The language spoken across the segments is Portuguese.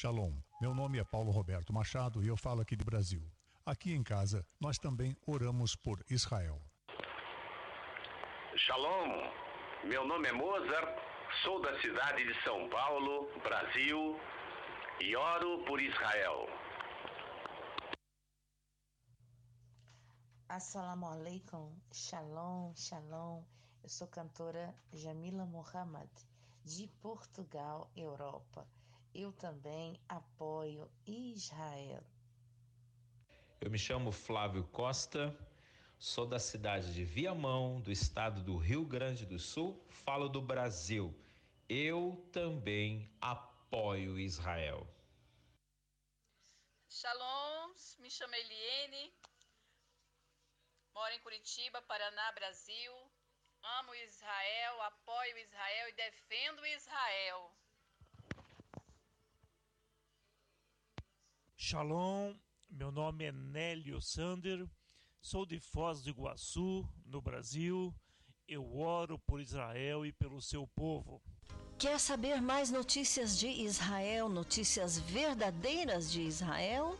Shalom, meu nome é Paulo Roberto Machado e eu falo aqui do Brasil. Aqui em casa, nós também oramos por Israel. Shalom, meu nome é Mozart, sou da cidade de São Paulo, Brasil, e oro por Israel. Assalamu alaikum, shalom, shalom. Eu sou cantora Jamila Muhammad, de Portugal, Europa. Eu também apoio Israel. Eu me chamo Flávio Costa, sou da cidade de Viamão, do estado do Rio Grande do Sul, falo do Brasil. Eu também apoio Israel. Shalom, me chamo Eliene, Moro em Curitiba, Paraná, Brasil. Amo Israel, apoio Israel e defendo Israel. Shalom, meu nome é Nélio Sander, sou de Foz do Iguaçu, no Brasil. Eu oro por Israel e pelo seu povo. Quer saber mais notícias de Israel, notícias verdadeiras de Israel?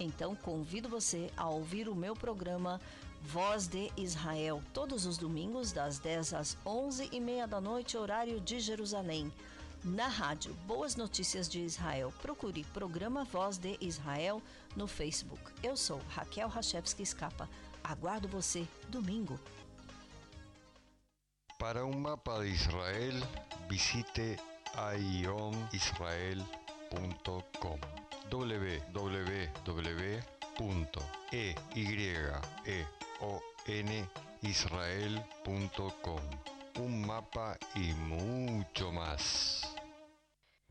Então convido você a ouvir o meu programa Voz de Israel, todos os domingos, das 10 às 11 e meia da noite, horário de Jerusalém. Na rádio Boas Notícias de Israel, procure Programa Voz de Israel no Facebook. Eu sou Raquel Rachevski Escapa. Aguardo você domingo. Para um mapa de Israel, visite ionisrael.com www.eyonisrael.com Un mapa y mucho más.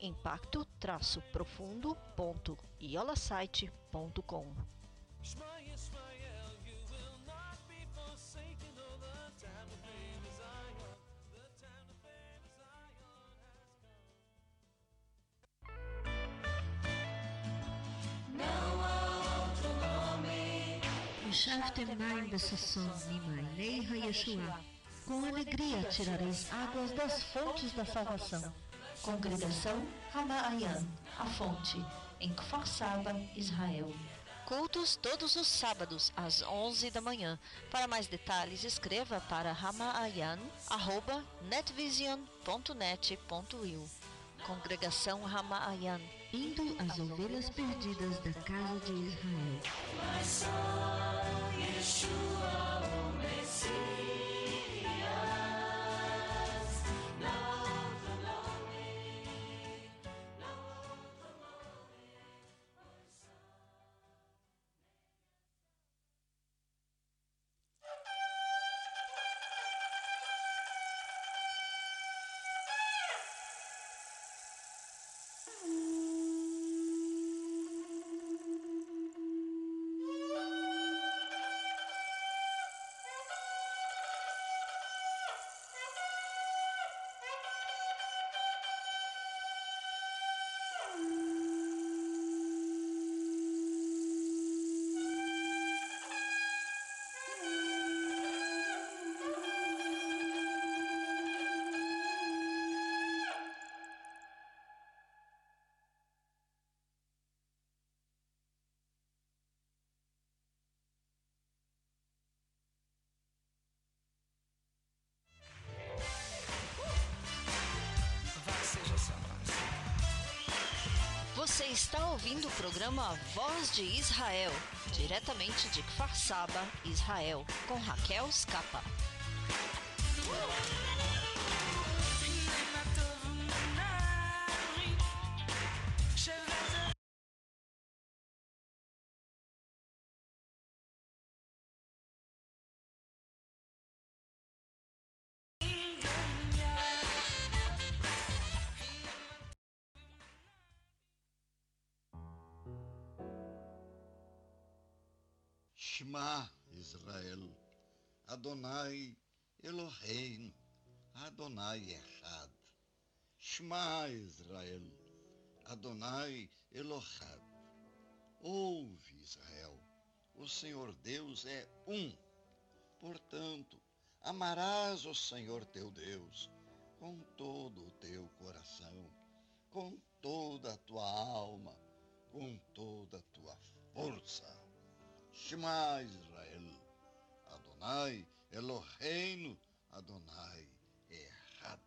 impacto-profundo.iolasite.com. Nimainei Hayeshua. Com alegria tirareis águas das fontes da salvação. Congregação Ramaayan, a fonte, em Kfar Saba, Israel. Cultos todos os sábados, às 11 da manhã. Para mais detalhes, escreva para ramaayan.netvision.net.il Congregação Ramaayan, indo às ovelhas perdidas da casa de Israel. Você está ouvindo o programa Voz de Israel, diretamente de Kfar Saba, Israel, com Raquel Scapa. Adonai Elohim, Adonai Echad. Shema Israel, Adonai Elohad. Ouve Israel, o Senhor Deus é um. Portanto, amarás o Senhor teu Deus com todo o teu coração, com toda a tua alma, com toda a tua força. Shema Israel, Adonai Eloheinu, Adonai Errad.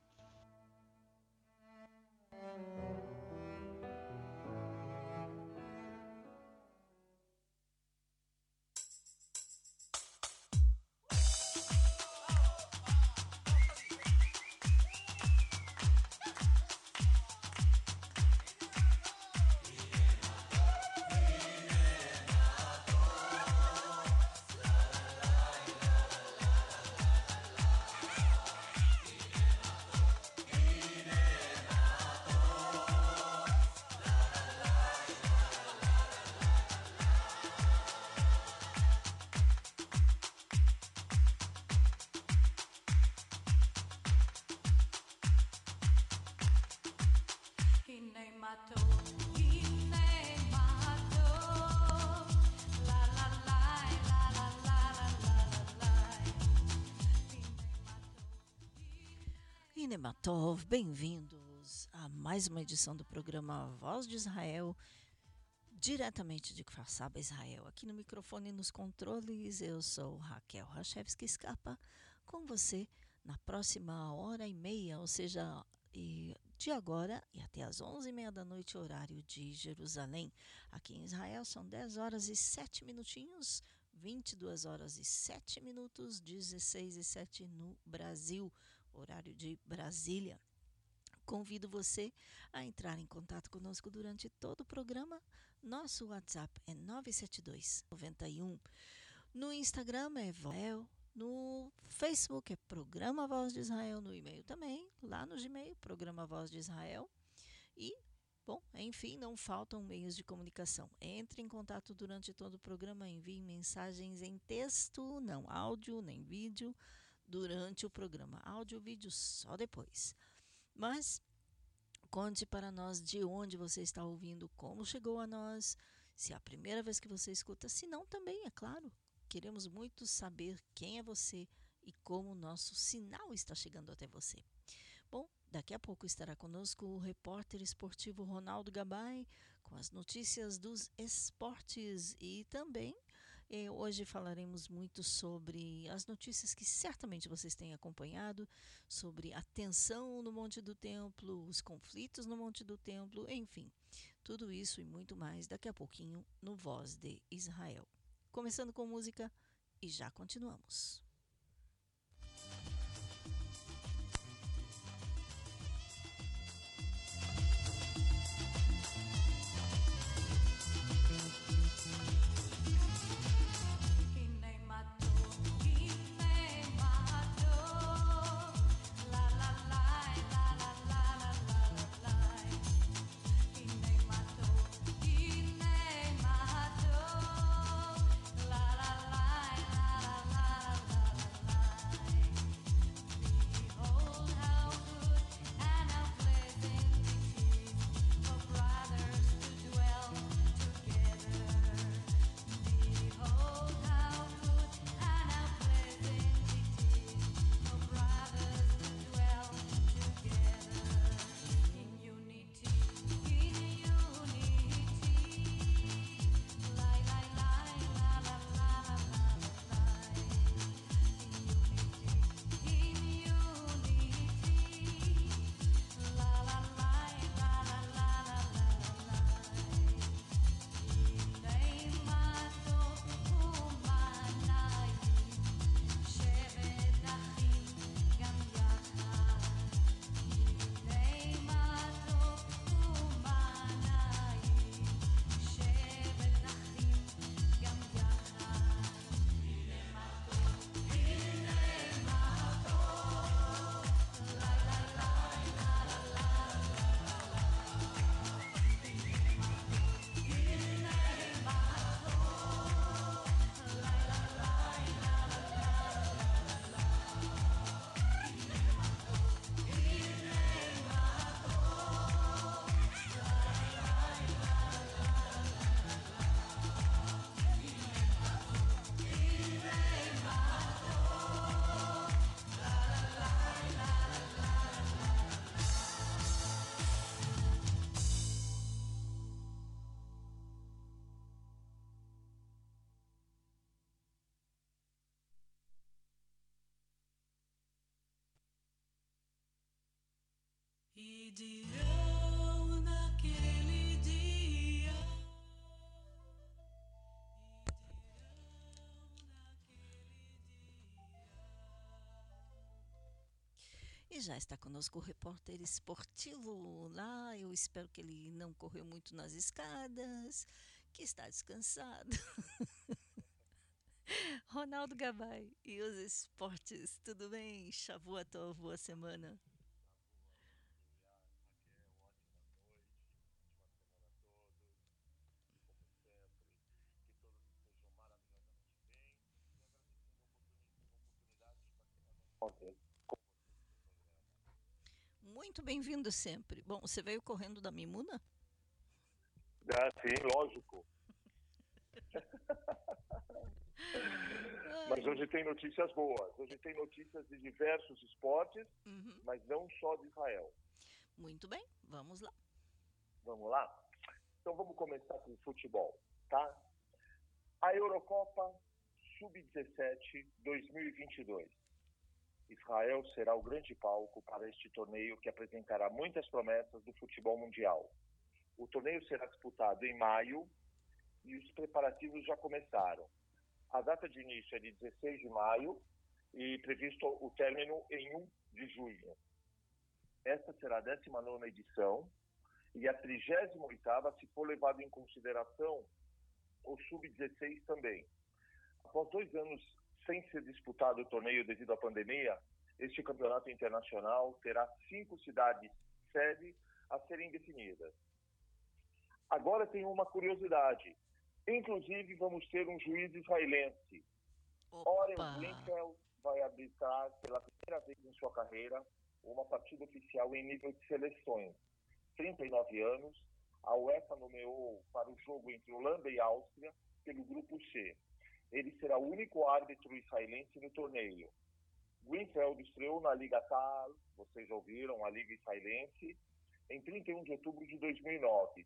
Inematov, bem-vindos a mais uma edição do programa Voz de Israel, diretamente de Kfar Saba, Israel. Aqui no microfone e nos controles, eu sou Raquel Rachevski Escapa, com você na próxima hora e meia, ou seja, de agora e até as 11h30 da noite, horário de Jerusalém. Aqui em Israel são 10 horas e 7 minutinhos, 22 horas e 7 minutos, 16 e 7 no Brasil horário de Brasília. Convido você a entrar em contato conosco durante todo o programa. Nosso WhatsApp é 972 91. No Instagram é Voel. No Facebook é Programa Voz de Israel. No e-mail também. Lá no Gmail, Programa Voz de Israel. E, bom, enfim, não faltam meios de comunicação. Entre em contato durante todo o programa. Envie mensagens em texto, não áudio nem vídeo durante o programa. Áudio e vídeo só depois. Mas conte para nós de onde você está ouvindo, como chegou a nós, se é a primeira vez que você escuta, se não também, é claro. Queremos muito saber quem é você e como o nosso sinal está chegando até você. Bom, daqui a pouco estará conosco o repórter esportivo Ronaldo Gabay com as notícias dos esportes e também eh, hoje falaremos muito sobre as notícias que certamente vocês têm acompanhado, sobre a tensão no Monte do Templo, os conflitos no Monte do Templo, enfim, tudo isso e muito mais daqui a pouquinho no Voz de Israel. Começando com música e já continuamos. Dirão naquele dia? E já está conosco o repórter esportivo lá. Eu espero que ele não correu muito nas escadas, que está descansado. Ronaldo Gabay e os esportes, tudo bem? Chavua tua boa semana. Bem-vindo sempre. Bom, você veio correndo da Mimuna? Ah, sim, lógico. Mas hoje tem notícias boas. Hoje tem notícias de diversos esportes, Uhum. mas não só de Israel. Muito bem, vamos lá. Vamos lá? Então vamos começar com o futebol, tá? A Eurocopa Sub-17 2022. Israel será o grande palco para este torneio que apresentará muitas promessas do futebol mundial. O torneio será disputado em maio e os preparativos já começaram. A data de início é de 16 de maio e previsto o término em 1 de junho. Esta será a 19ª edição e a 38ª se for levado em consideração o Sub-16 também. Após dois anos sem ser disputado o torneio devido à pandemia, este campeonato internacional terá cinco cidades sede a serem definidas. Agora tem uma curiosidade. Inclusive, vamos ter um juiz israelense. Oren Blinkel vai arbitrar pela primeira vez em sua carreira uma partida oficial em nível de seleções. 39 anos, a UEFA nomeou para o jogo entre Holanda e Áustria pelo grupo C. Ele será o único árbitro israelense no torneio. Greenfeld estreou na Liga Tal, vocês ouviram, a Liga Israelense, em 31 de outubro de 2009.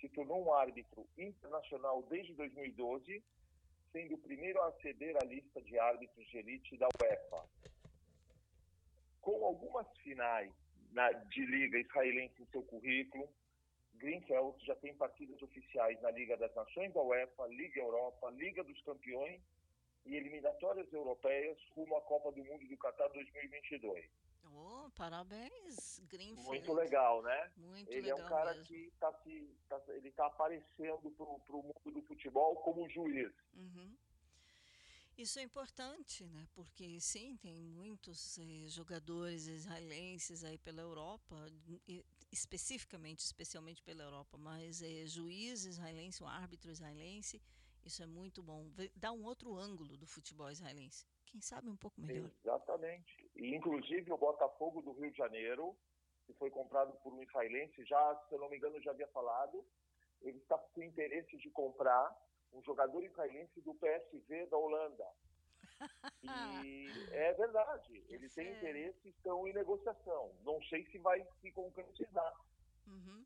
Se tornou um árbitro internacional desde 2012, sendo o primeiro a aceder à lista de árbitros de elite da UEFA. Com algumas finais na- de Liga Israelense em seu currículo, Greenfeld já tem partidas oficiais na Liga das Nações da UEFA, Liga Europa, Liga dos Campeões e eliminatórias europeias rumo à Copa do Mundo do Qatar 2022. Oh, parabéns, Greenfield. Muito legal, né? Muito ele é legal um cara mesmo. que tá se, tá- ele está aparecendo para o mundo do futebol como juiz. Uhum. Isso é importante, né? Porque sim, tem muitos eh, jogadores israelenses aí pela Europa, especificamente, especialmente pela Europa, mas eh, juiz israelense, um árbitro israelense, isso é muito bom. Dá um outro ângulo do futebol israelense. Quem sabe um pouco melhor. Exatamente. E, inclusive, o Botafogo do Rio de Janeiro, que foi comprado por um israelense, já, se eu não me engano, já havia falado, ele está com interesse de comprar um jogador israelense do PSV da Holanda. E é verdade, ele tem interesse, estão em negociação. Não sei se vai se concretizar. Uhum.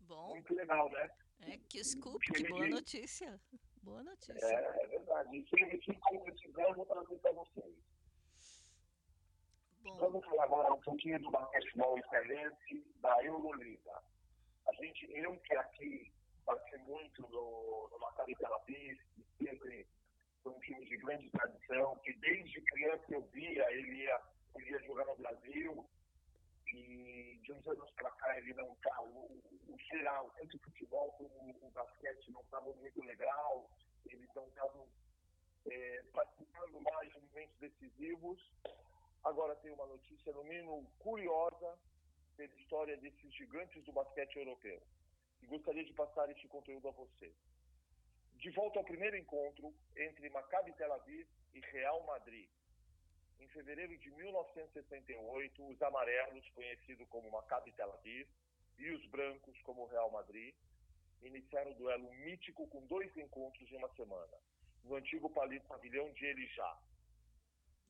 Bom. Muito legal, né? É, que scoop, que boa notícia. Boa notícia. É, é verdade. E se ele se concretizar, eu vou trazer para vocês. Vamos falar agora um pouquinho do basquetebol israelense da Euroliga. A gente, eu que aqui passei muito no, no Maccabi Tel Aviv, que sempre foi um time de grande tradição, que desde criança eu via, ele ia, ele ia jogar no Brasil, e de uns anos para cá ele não está, o, geral, tanto o futebol como o basquete não estavam muito legal, eles não estavam é, participando mais de momentos decisivos. Agora tem uma notícia, no mínimo curiosa, pela história desses gigantes do basquete europeu. E gostaria de passar este conteúdo a você. De volta ao primeiro encontro entre Maccabi Tel Aviv e Real Madrid. Em fevereiro de 1968, os amarelos, conhecidos como Maccabi Tel Aviv, e os brancos, como Real Madrid, iniciaram o duelo mítico com dois encontros em uma semana, no antigo pavilhão de Elijá.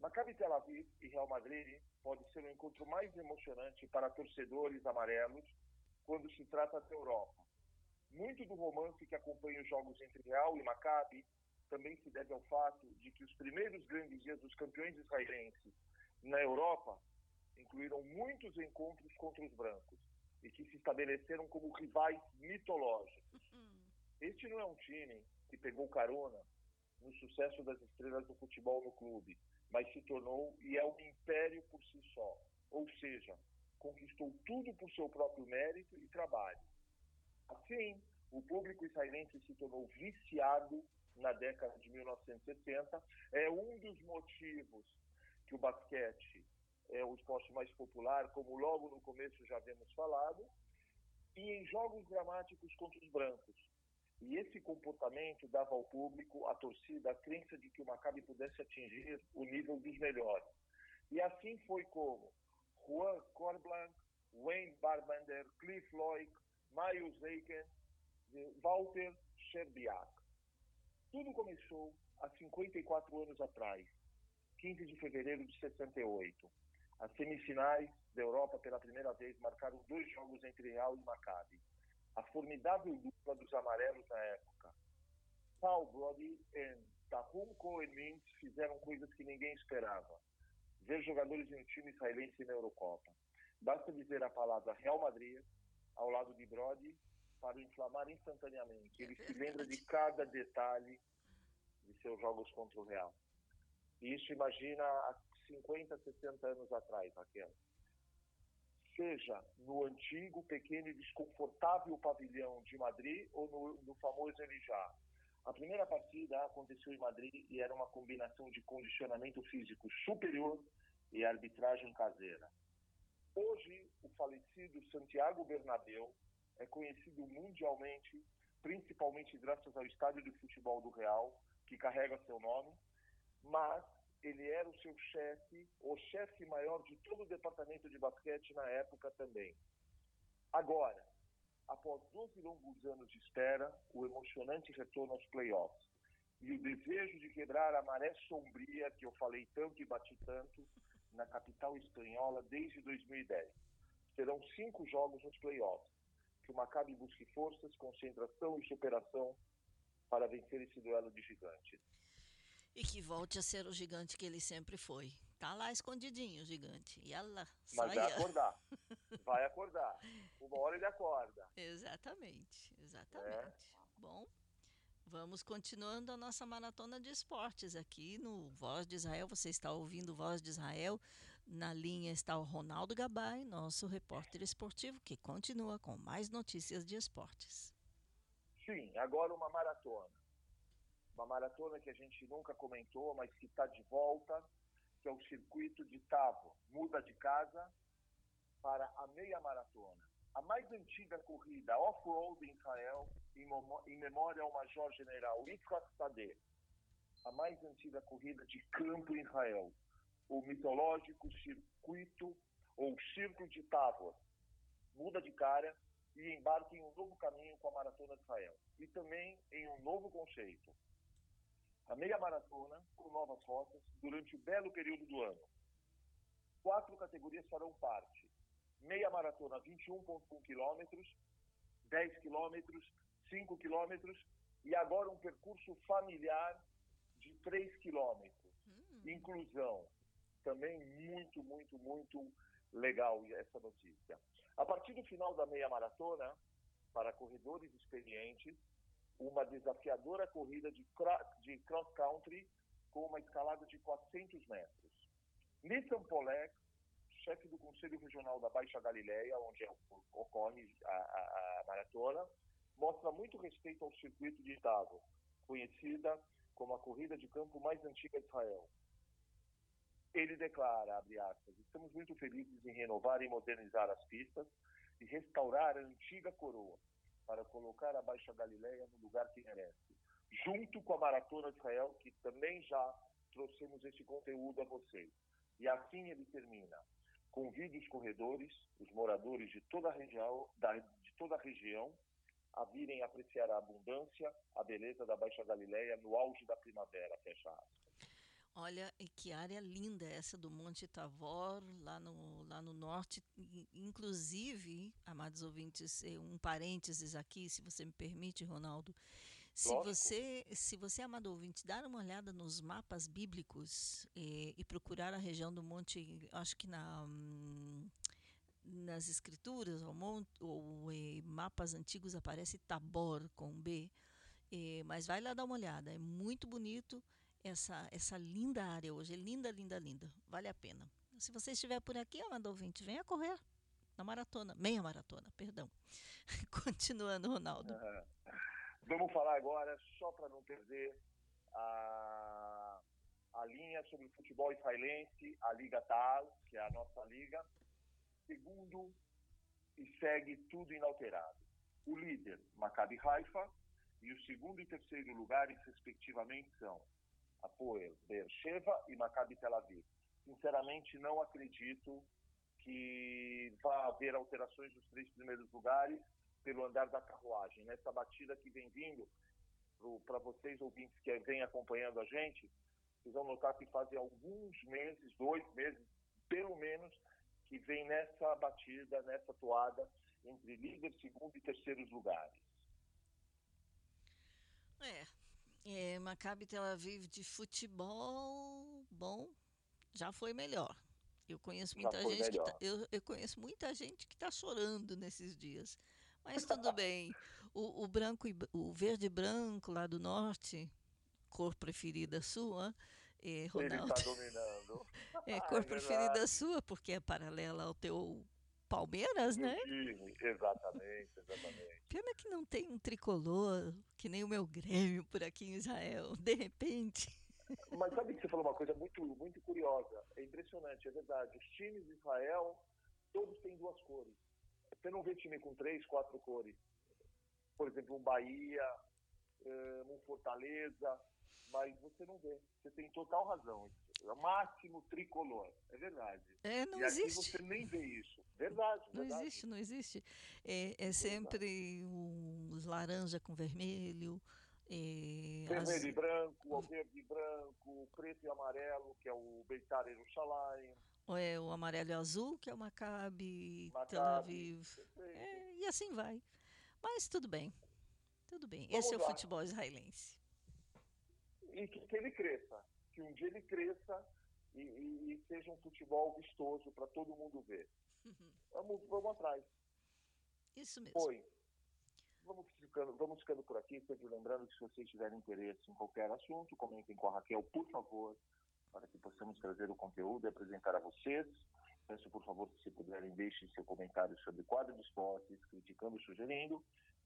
Maccabi Tel Aviv e Real Madrid pode ser o encontro mais emocionante para torcedores amarelos quando se trata da Europa. Muito do romance que acompanha os jogos entre Real e Maccabi também se deve ao fato de que os primeiros grandes dias dos campeões israelenses na Europa incluíram muitos encontros contra os brancos. e que se estabeleceram como rivais mitológicos. Este não é um time que pegou carona no sucesso das estrelas do futebol no clube, mas se tornou e é um império por si só. Ou seja, conquistou tudo por seu próprio mérito e trabalho. Assim, o público israelense se tornou viciado na década de 1960. É um dos motivos que o basquete é o esporte mais popular, como logo no começo já havemos falado, e em jogos dramáticos contra os brancos. E esse comportamento dava ao público, à torcida, a crença de que o Maccabi pudesse atingir o nível dos melhores. E assim foi como Juan Corblanc, Wayne Barbender, Cliff Lloyd, Miles Aiken, Walter Scherbiak. Tudo começou há 54 anos atrás, 15 de fevereiro de 68. As semifinais da Europa pela primeira vez marcaram dois jogos entre Real e Maccabi. A formidável dupla dos amarelos na época. Paul Brody e Tahum Cohen Mintz fizeram coisas que ninguém esperava. Ver jogadores em um time israelense na Eurocopa. Basta dizer a palavra Real Madrid ao lado de Brody para inflamar instantaneamente. Ele se lembra de cada detalhe de seus jogos contra o Real. E isso imagina há 50, 60 anos atrás, Raquel. Seja no antigo, pequeno e desconfortável pavilhão de Madrid ou no, no famoso Elijá. A primeira partida aconteceu em Madrid e era uma combinação de condicionamento físico superior e arbitragem caseira. Hoje, o falecido Santiago Bernabéu é conhecido mundialmente, principalmente graças ao estádio de futebol do Real, que carrega seu nome, mas ele era o seu chefe, o chefe maior de todo o departamento de basquete na época também. Agora, após 12 longos anos de espera, o emocionante retorno aos playoffs e o desejo de quebrar a maré sombria que eu falei tanto e bati tanto na capital espanhola desde 2010. Serão cinco jogos nos playoffs, que o Maccabi busque forças, concentração e superação para vencer esse duelo de gigantes. E que volte a ser o gigante que ele sempre foi. Tá lá escondidinho o gigante. E ela Mas vai acordar. Vai acordar. Uma hora ele acorda. Exatamente, exatamente. É. Bom, vamos continuando a nossa maratona de esportes aqui no Voz de Israel. Você está ouvindo Voz de Israel. Na linha está o Ronaldo Gabay, nosso repórter esportivo, que continua com mais notícias de esportes. Sim, agora uma maratona uma maratona que a gente nunca comentou, mas que está de volta, que é o circuito de Tavo, muda de casa para a meia maratona. A mais antiga corrida off-road em Israel, em, memória ao Major General Yitzhak Sadeh. A mais antiga corrida de campo em Israel. O mitológico circuito ou Círculo de Tavor. Muda de cara e embarca em um novo caminho com a Maratona de Israel. E também em um novo conceito a meia maratona com novas rotas durante o belo período do ano. Quatro categorias farão parte: meia maratona 21,1 quilômetros, 10 quilômetros, 5 quilômetros e agora um percurso familiar de 3 quilômetros. Hum. Inclusão. Também muito, muito, muito legal essa notícia. A partir do final da meia maratona, para corredores experientes, uma desafiadora corrida de, de cross-country com uma escalada de 400 metros. Nissan Polek, chefe do Conselho Regional da Baixa Galileia, onde é ocorre a, a, a, maratona, mostra muito respeito ao circuito de Tavo, conhecida como a corrida de campo mais antiga de Israel. Ele declara, abre aspas, estamos muito felizes em renovar e modernizar as pistas e restaurar a antiga coroa para colocar a Baixa Galileia no lugar que merece. Junto com a Maratona de Israel, que também já trouxemos esse conteúdo a vocês. E assim ele termina. Convide os corredores, os moradores de toda a região, da, de toda a região a virem apreciar a abundância, a beleza da Baixa Galileia no auge da primavera, fecha aspas. Olha, que área linda essa do Monte Tavor, lá no, lá no norte. Inclusive, amados ouvintes, eh, um parênteses aqui, se você me permite, Ronaldo. Se você, se você, amado ouvinte, dar uma olhada nos mapas bíblicos e, eh, e procurar a região do Monte, acho que na. Hum, nas escrituras ou, ou mapas antigos aparece Tabor com B, eh, mas vai lá dar uma olhada, é muito bonito essa, essa linda área hoje, é linda, linda, linda, vale a pena. Se você estiver por aqui, amado ouvinte, venha correr na maratona, meia maratona, perdão. Continuando, Ronaldo. Vamos falar agora, só para não perder a, a linha sobre o futebol israelense, a Liga Tal, que é a nossa liga. Segundo e segue tudo inalterado. O líder, Maccabi Haifa, e o segundo e terceiro lugares, respectivamente, são Apoel Beersheva e Maccabi Tel Aviv. Sinceramente, não acredito que vá haver alterações nos três primeiros lugares pelo andar da carruagem. Nessa batida que vem vindo, para vocês ouvintes que vêm acompanhando a gente, vocês vão notar que fazem alguns meses, dois meses, pelo menos, que vem nessa batida, nessa toada, entre líder, segundo e terceiros lugares. É, é Maccabi Tel Aviv de futebol, bom, já foi melhor. Eu conheço muita gente que tá, eu, eu conheço muita gente que está chorando nesses dias. Mas tudo bem. O, o branco e, o verde e branco lá do norte, cor preferida sua, é, Ele Ronaldo. está dominando. É cor É preferida sua, porque é paralela ao teu Palmeiras, né? Time, Exatamente, exatamente. Pena que não tem um tricolor, que nem o meu Grêmio por aqui em Israel. De repente. Mas sabe que você falou uma coisa muito, muito curiosa? É impressionante, é verdade. Os times de Israel, todos têm duas cores. Você não vê time com três, quatro cores. Por exemplo, um Bahia, eh, um Fortaleza, mas você não vê. Você tem total razão. É o máximo tricolor, é verdade. É, não e aqui existe. você nem vê isso. Verdade, Não verdade. existe, não existe. É, é sempre os laranja com vermelho. É, Vermelho az- e branco, o verde e branco, o preto e amarelo, que é o Beitar Yerushalayim. ou é o amarelo e azul, que é o Maccabi, Tel Maccabi, Aviv. É, e assim vai. Mas tudo bem. Tudo bem. Vamos Esse é o lá. futebol israelense. E que, que ele cresça, que um dia ele cresça e, e- e seja um futebol vistoso para todo mundo ver. Vamos, vamos atrás. Isso mesmo. Oi. Vamos ficando, vamos ficando por aqui, sempre lembrando que se vocês tiverem interesse em qualquer assunto, comentem com a Raquel, por favor, para que possamos trazer o conteúdo e apresentar a vocês. Peço, por favor, que se puderem, deixem seu comentário sobre quadro de esportes, criticando, sugerindo,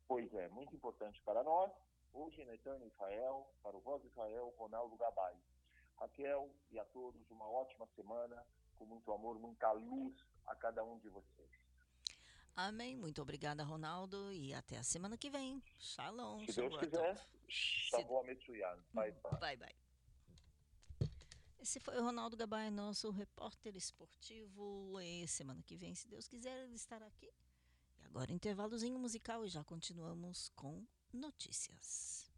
pois é muito importante para nós. Hoje, Netânia Israel, para o Voz de Israel, Ronaldo Gabay. Raquel e a todos, uma ótima semana, com muito amor, muita luz a cada um de vocês. Amém. Muito obrigada, Ronaldo. E até a semana que vem. Shalom. Se Deus quiser. Shavuot Metsuyan. Bye, bye. Bye, bye. Esse foi o Ronaldo Gabay, nosso repórter esportivo. E semana que vem, se Deus quiser, ele estará aqui. E agora, intervalozinho musical e já continuamos com notícias.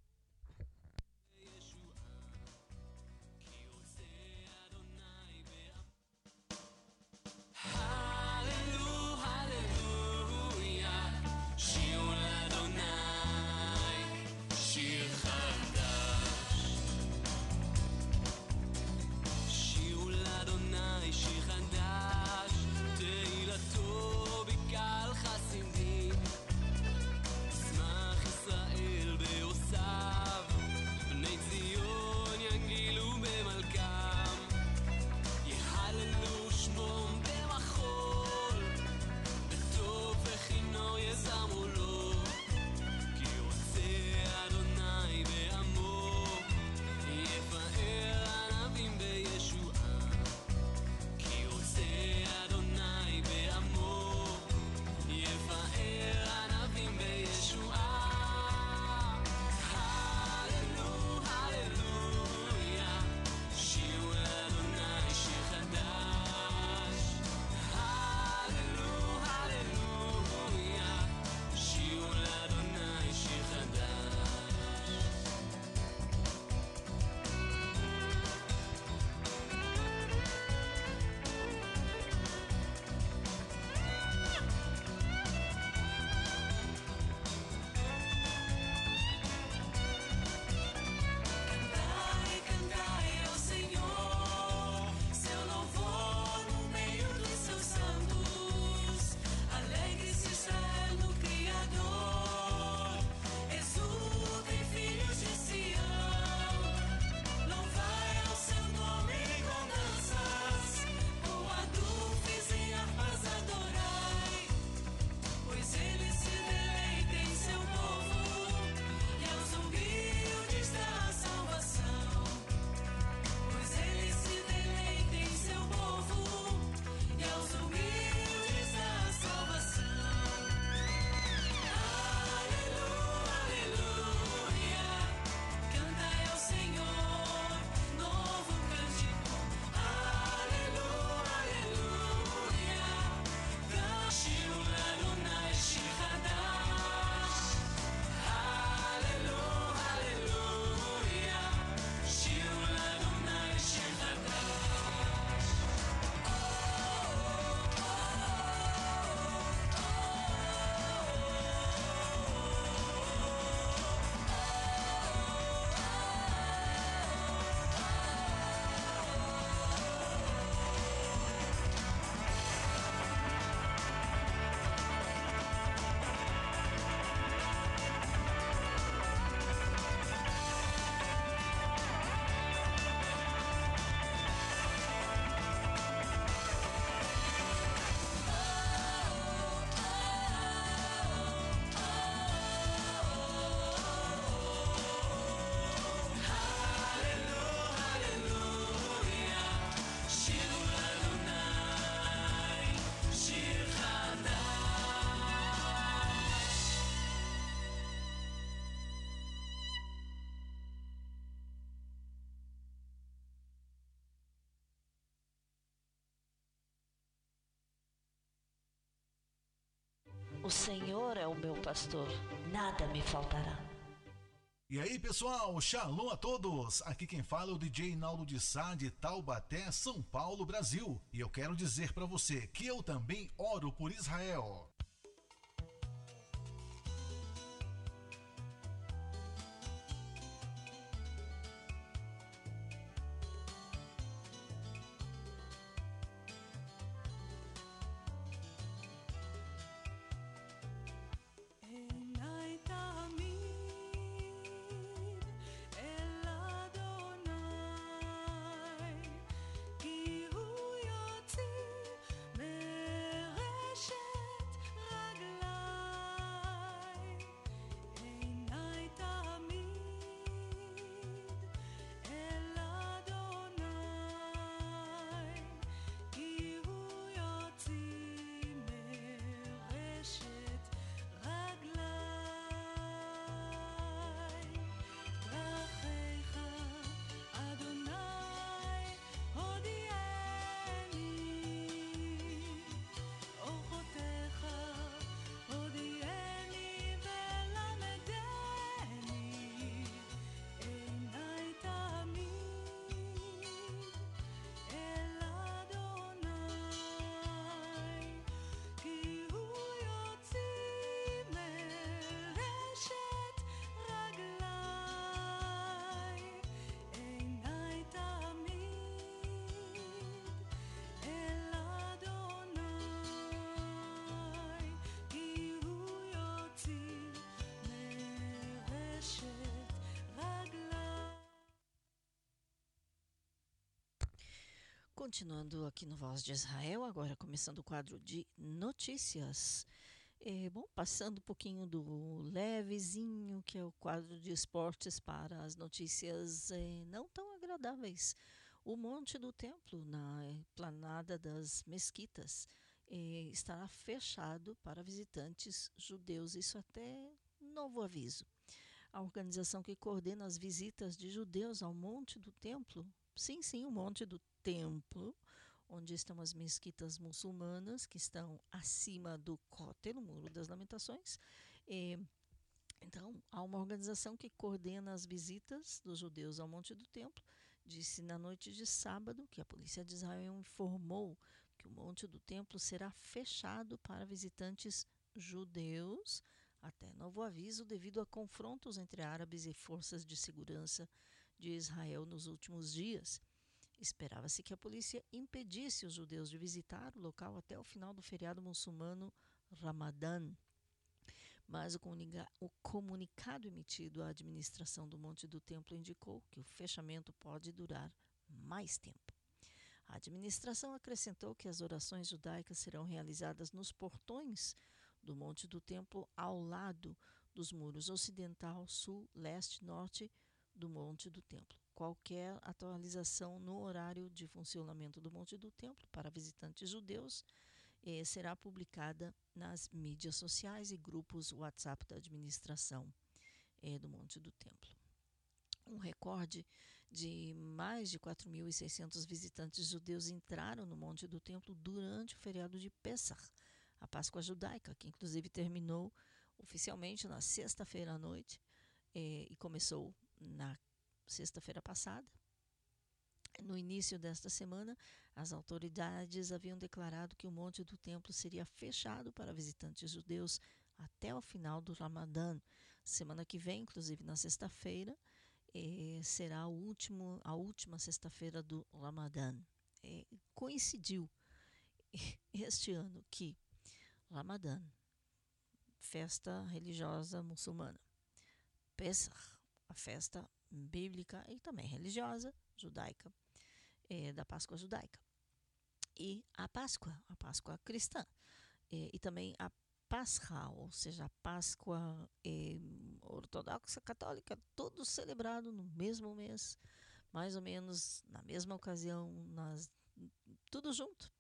O Senhor é o meu pastor, nada me faltará. E aí, pessoal, shalom a todos! Aqui quem fala é o DJ Naldo de Sá de Taubaté, São Paulo, Brasil. E eu quero dizer para você que eu também oro por Israel. Continuando aqui no Voz de Israel, agora começando o quadro de notícias. É, bom, passando um pouquinho do levezinho, que é o quadro de esportes, para as notícias é, não tão agradáveis. O Monte do Templo, na planada das Mesquitas, é, estará fechado para visitantes judeus, isso até novo aviso. A organização que coordena as visitas de judeus ao Monte do Templo, sim, sim, o Monte do Templo, onde estão as mesquitas muçulmanas, que estão acima do Kotel, o Muro das Lamentações. Eh, então, há uma organização que coordena as visitas dos judeus ao Monte do Templo. Disse na noite de sábado que a polícia de Israel informou que o Monte do Templo será fechado para visitantes judeus até novo aviso devido a confrontos entre árabes e forças de segurança de Israel nos últimos dias. Esperava-se que a polícia impedisse os judeus de visitar o local até o final do feriado muçulmano Ramadã. Mas o, comunica o comunicado emitido à administração do Monte do Templo indicou que o fechamento pode durar mais tempo. A administração acrescentou que as orações judaicas serão realizadas nos portões do Monte do Templo ao lado dos muros ocidental, sul, leste, norte do Monte do Templo. Qualquer atualização no horário de funcionamento do Monte do Templo para visitantes judeus eh, será publicada nas mídias sociais e grupos WhatsApp da administração eh, do Monte do Templo. Um recorde de mais de 4.600 visitantes judeus entraram no Monte do Templo durante o feriado de Pessah, a Páscoa judaica, que inclusive terminou oficialmente na sexta-feira à noite eh, e começou na sexta-feira passada. No início desta semana, as autoridades haviam declarado que o Monte do Templo seria fechado para visitantes judeus até o final do Ramadã. Semana que vem, inclusive na sexta-feira, eh, será o último, a última sexta-feira do Ramadã. Eh, coincidiu este ano que Ramadã, festa religiosa muçulmana, Pesach, a festa bíblica e também religiosa judaica, é, da Páscoa judaica. E a Páscoa, a Páscoa cristã. É, e também a Pascha, ou seja, a Páscoa é, ortodoxa católica, tudo celebrado no mesmo mês, mais ou menos na mesma ocasião, nas, tudo junto.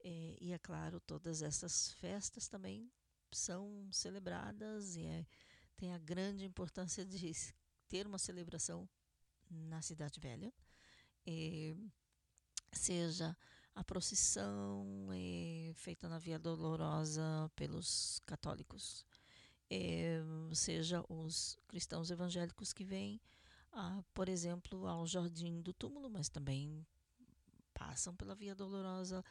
É, e é claro, todas essas festas também são celebradas e é, tem a grande importância de ter uma celebração na Cidade Velha, seja a procissão feita na Via Dolorosa pelos católicos, seja os cristãos evangélicos que vêm, por exemplo, ao Jardim do Túmulo, mas também passam pela Via Dolorosa,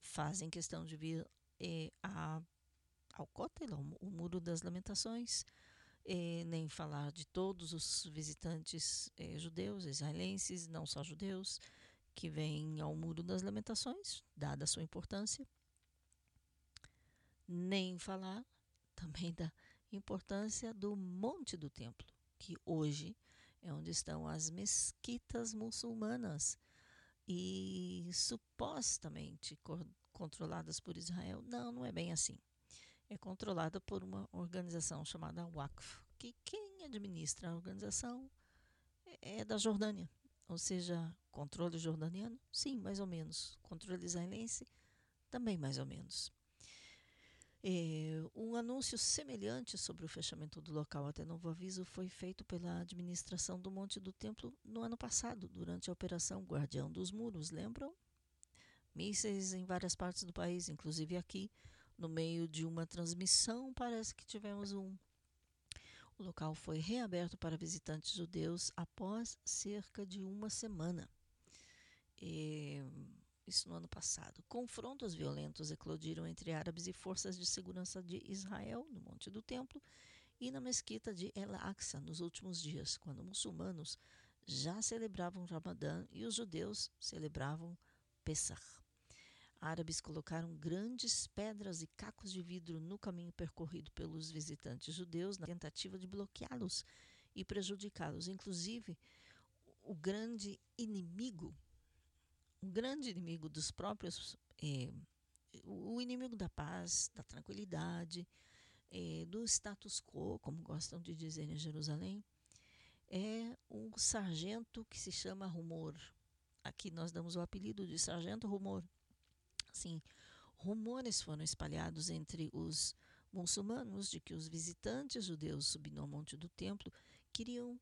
fazem questão de vir a, ao Cótel, o Muro das Lamentações, é, nem falar de todos os visitantes é, judeus, israelenses, não só judeus, que vêm ao Muro das Lamentações, dada a sua importância. Nem falar também da importância do Monte do Templo, que hoje é onde estão as mesquitas muçulmanas e supostamente controladas por Israel. Não, não é bem assim. É controlada por uma organização chamada Waqf, que quem administra a organização é da Jordânia. Ou seja, controle jordaniano? Sim, mais ou menos. Controle israelense? Também mais ou menos. É, um anúncio semelhante sobre o fechamento do local até novo aviso foi feito pela administração do Monte do Templo no ano passado, durante a Operação Guardião dos Muros, lembram? Mísseis em várias partes do país, inclusive aqui, no meio de uma transmissão, parece que tivemos um. O local foi reaberto para visitantes judeus após cerca de uma semana. E isso no ano passado. Confrontos violentos eclodiram entre árabes e forças de segurança de Israel, no Monte do Templo, e na mesquita de El Aqsa nos últimos dias, quando muçulmanos já celebravam Ramadã e os judeus celebravam Pesach. Árabes colocaram grandes pedras e cacos de vidro no caminho percorrido pelos visitantes judeus na tentativa de bloqueá-los e prejudicá-los. Inclusive, o grande inimigo um grande inimigo dos próprios, é, o inimigo da paz, da tranquilidade, é, do status quo, como gostam de dizer em Jerusalém, é um sargento que se chama Rumor. Aqui nós damos o apelido de Sargento Rumor. Assim, rumores foram espalhados entre os muçulmanos de que os visitantes judeus subindo ao Monte do Templo queriam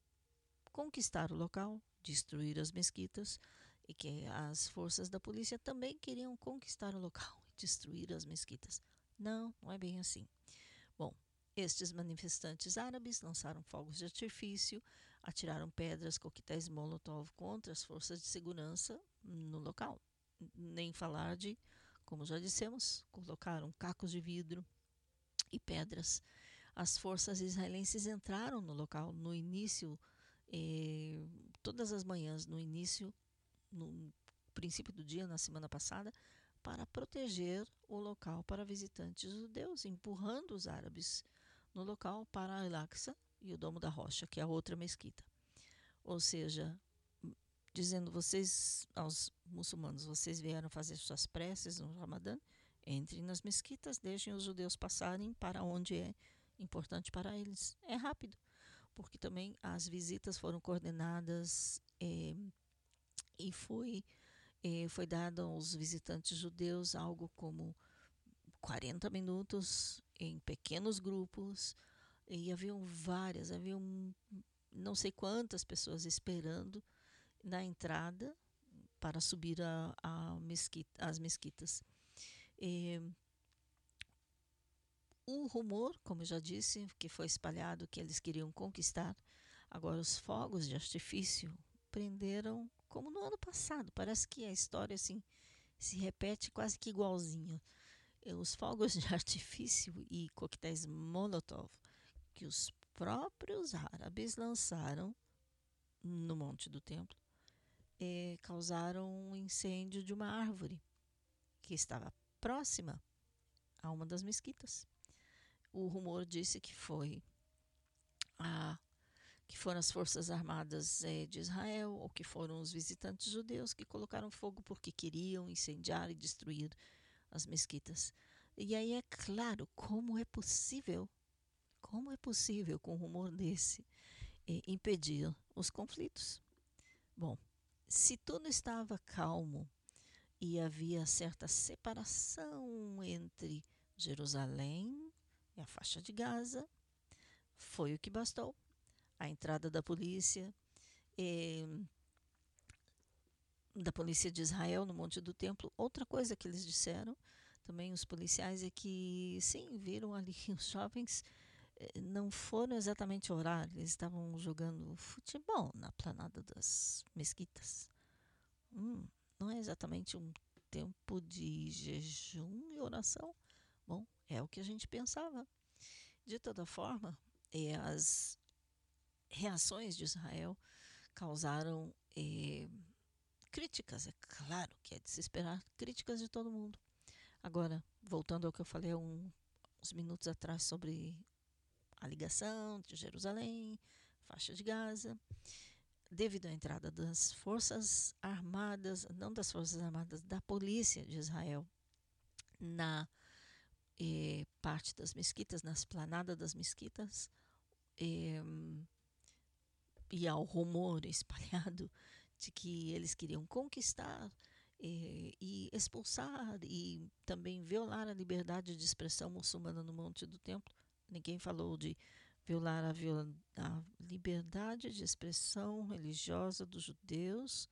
conquistar o local, destruir as mesquitas, e que as forças da polícia também queriam conquistar o local e destruir as mesquitas. Não, não é bem assim. Bom, estes manifestantes árabes lançaram fogos de artifício, atiraram pedras, coquetéis Molotov contra as forças de segurança no local. Nem falar de, como já dissemos, colocaram cacos de vidro e pedras. As forças israelenses entraram no local no início, eh, todas as manhãs, no início no princípio do dia, na semana passada, para proteger o local para visitantes judeus, empurrando os árabes no local para Al-Aqsa e o Domo da Rocha, que é a outra mesquita. Ou seja, dizendo vocês aos muçulmanos, vocês vieram fazer suas preces no Ramadã, entrem nas mesquitas, deixem os judeus passarem para onde é importante para eles. É rápido, porque também as visitas foram coordenadas eh, e foi, eh, foi dado aos visitantes judeus algo como 40 minutos em pequenos grupos e haviam várias, haviam não sei quantas pessoas esperando na entrada para subir a, a mesquita, as mesquitas. E, o rumor, como eu já disse, que foi espalhado que eles queriam conquistar, agora os fogos de artifício prenderam como no ano passado. Parece que a história assim se repete quase que igualzinho. Os fogos de artifício e coquetéis Molotov que os próprios árabes lançaram no Monte do Templo eh, causaram um incêndio de uma árvore que estava próxima a uma das mesquitas. O rumor disse que foi a que foram as forças armadas é, de Israel ou que foram os visitantes judeus que colocaram fogo porque queriam incendiar e destruir as mesquitas. E aí é claro como é possível, como é possível com um rumor desse é, impedir os conflitos. Bom, se tudo estava calmo e havia certa separação entre Jerusalém e a faixa de Gaza, foi o que bastou a entrada da polícia. Da polícia de Israel no Monte do Templo. Outra coisa que eles disseram também os policiais é que sim viram ali os jovens não foram exatamente orar, eles estavam jogando futebol na planada das mesquitas. Hum, não é exatamente um tempo de jejum e oração? Bom, é o que a gente pensava. De toda forma, eh, as reações de Israel causaram eh, críticas, é claro que é de se esperar críticas de todo mundo. Agora, voltando ao que eu falei um, uns minutos atrás sobre a ligação de Jerusalém, faixa de Gaza, devido à entrada das forças armadas, não das forças armadas, da polícia de Israel na eh, parte das mesquitas, na esplanada das mesquitas, eh, e ao rumor espalhado de que eles queriam conquistar eh, e expulsar e também violar a liberdade de expressão muçulmana no Monte do Templo. Ninguém falou de violar a, a liberdade de expressão religiosa dos judeus,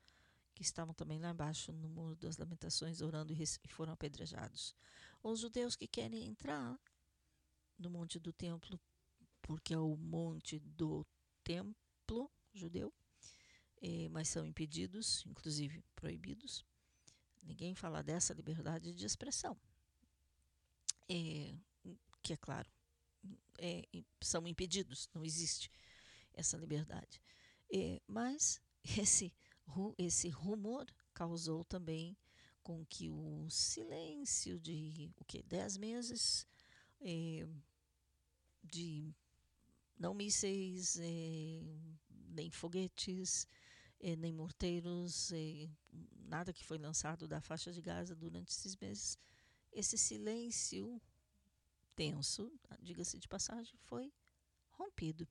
que estavam também lá embaixo no Muro das Lamentações orando e, foram apedrejados. Os judeus que querem entrar no Monte do Templo, porque é o Monte do Templo judeu, eh, mas são impedidos, inclusive proibidos. Ninguém fala dessa liberdade de expressão. É, que é claro, é, são impedidos, não existe essa liberdade. É, mas esse, esse rumor causou também com que o silêncio de o que dez meses é, de não mísseis, é, nem foguetes, é, nem morteiros, é, nada que foi lançado da faixa de Gaza durante esses meses. Esse silêncio tenso, diga-se de passagem, foi rompido,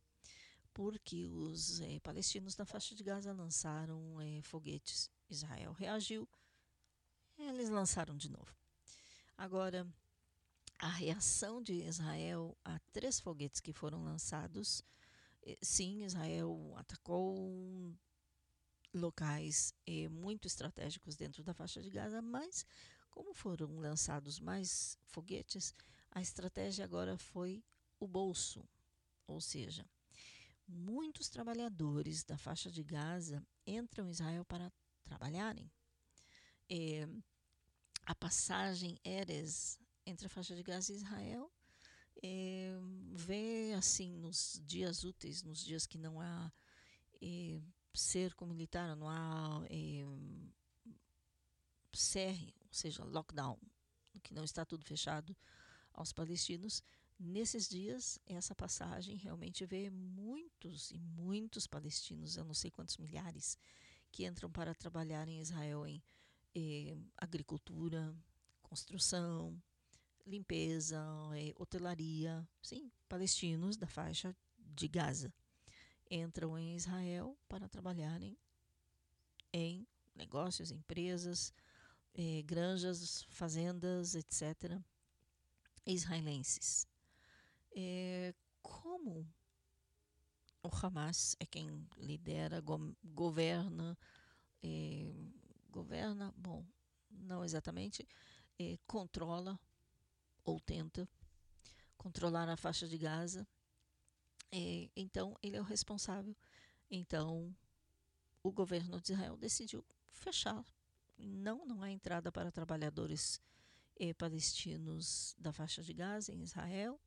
porque os é, palestinos na faixa de Gaza lançaram é, foguetes. Israel reagiu, eles lançaram de novo. Agora, a reação de Israel a três foguetes que foram lançados, é, sim, Israel atacou locais eh, muito estratégicos dentro da faixa de Gaza, mas como foram lançados mais foguetes, a estratégia agora foi o bolso, ou seja, muitos trabalhadores da faixa de Gaza entram em Israel para trabalharem. Eh, a passagem Eres entre a faixa de Gaza e Israel é, vê assim nos dias úteis, nos dias que não há é, cerco militar, não há é, CR, ou seja, lockdown, que não está tudo fechado aos palestinos. Nesses dias, essa passagem realmente vê muitos e muitos palestinos, eu não sei quantos milhares, que entram para trabalhar em Israel em eh, agricultura, construção, limpeza, eh, hotelaria, sim, palestinos da faixa de Gaza entram em Israel para trabalharem em negócios, empresas, eh, granjas, fazendas, etc., israelenses. Eh, como o Hamas é quem lidera, go governa, eh, governa, bom, não exatamente, eh, controla ou tenta controlar a faixa de Gaza é, então, ele é o responsável. Então, o governo de Israel decidiu fechar. Não, não há entrada para trabalhadores eh, palestinos da faixa de Gaza em Israel,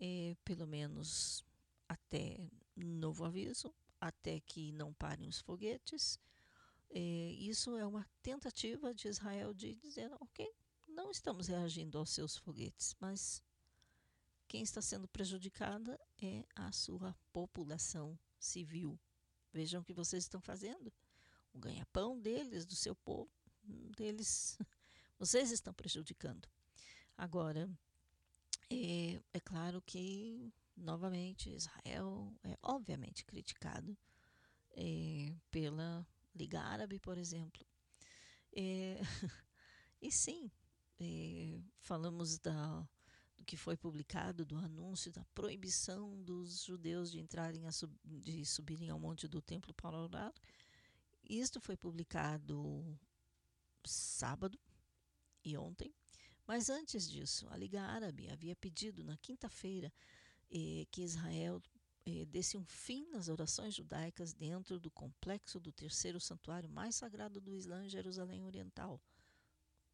eh, pelo menos até novo aviso, até que não parem os foguetes. Eh, isso é uma tentativa de Israel de dizer, ok, não estamos reagindo aos seus foguetes, mas quem está sendo prejudicada é a sua população civil. Vejam o que vocês estão fazendo. O ganha-pão deles, do seu povo, deles, vocês estão prejudicando. Agora, é, é claro que, novamente, Israel é obviamente criticado é, pela Liga Árabe, por exemplo. É, e sim, é, falamos da do que foi publicado do anúncio da proibição dos judeus de entrarem sub, de subirem ao monte do templo para orar Isto foi publicado sábado e ontem, mas antes disso, a Liga Árabe havia pedido na quinta-feira eh, que Israel eh, desse um fim nas orações judaicas dentro do complexo do terceiro santuário mais sagrado do Islã em Jerusalém Oriental,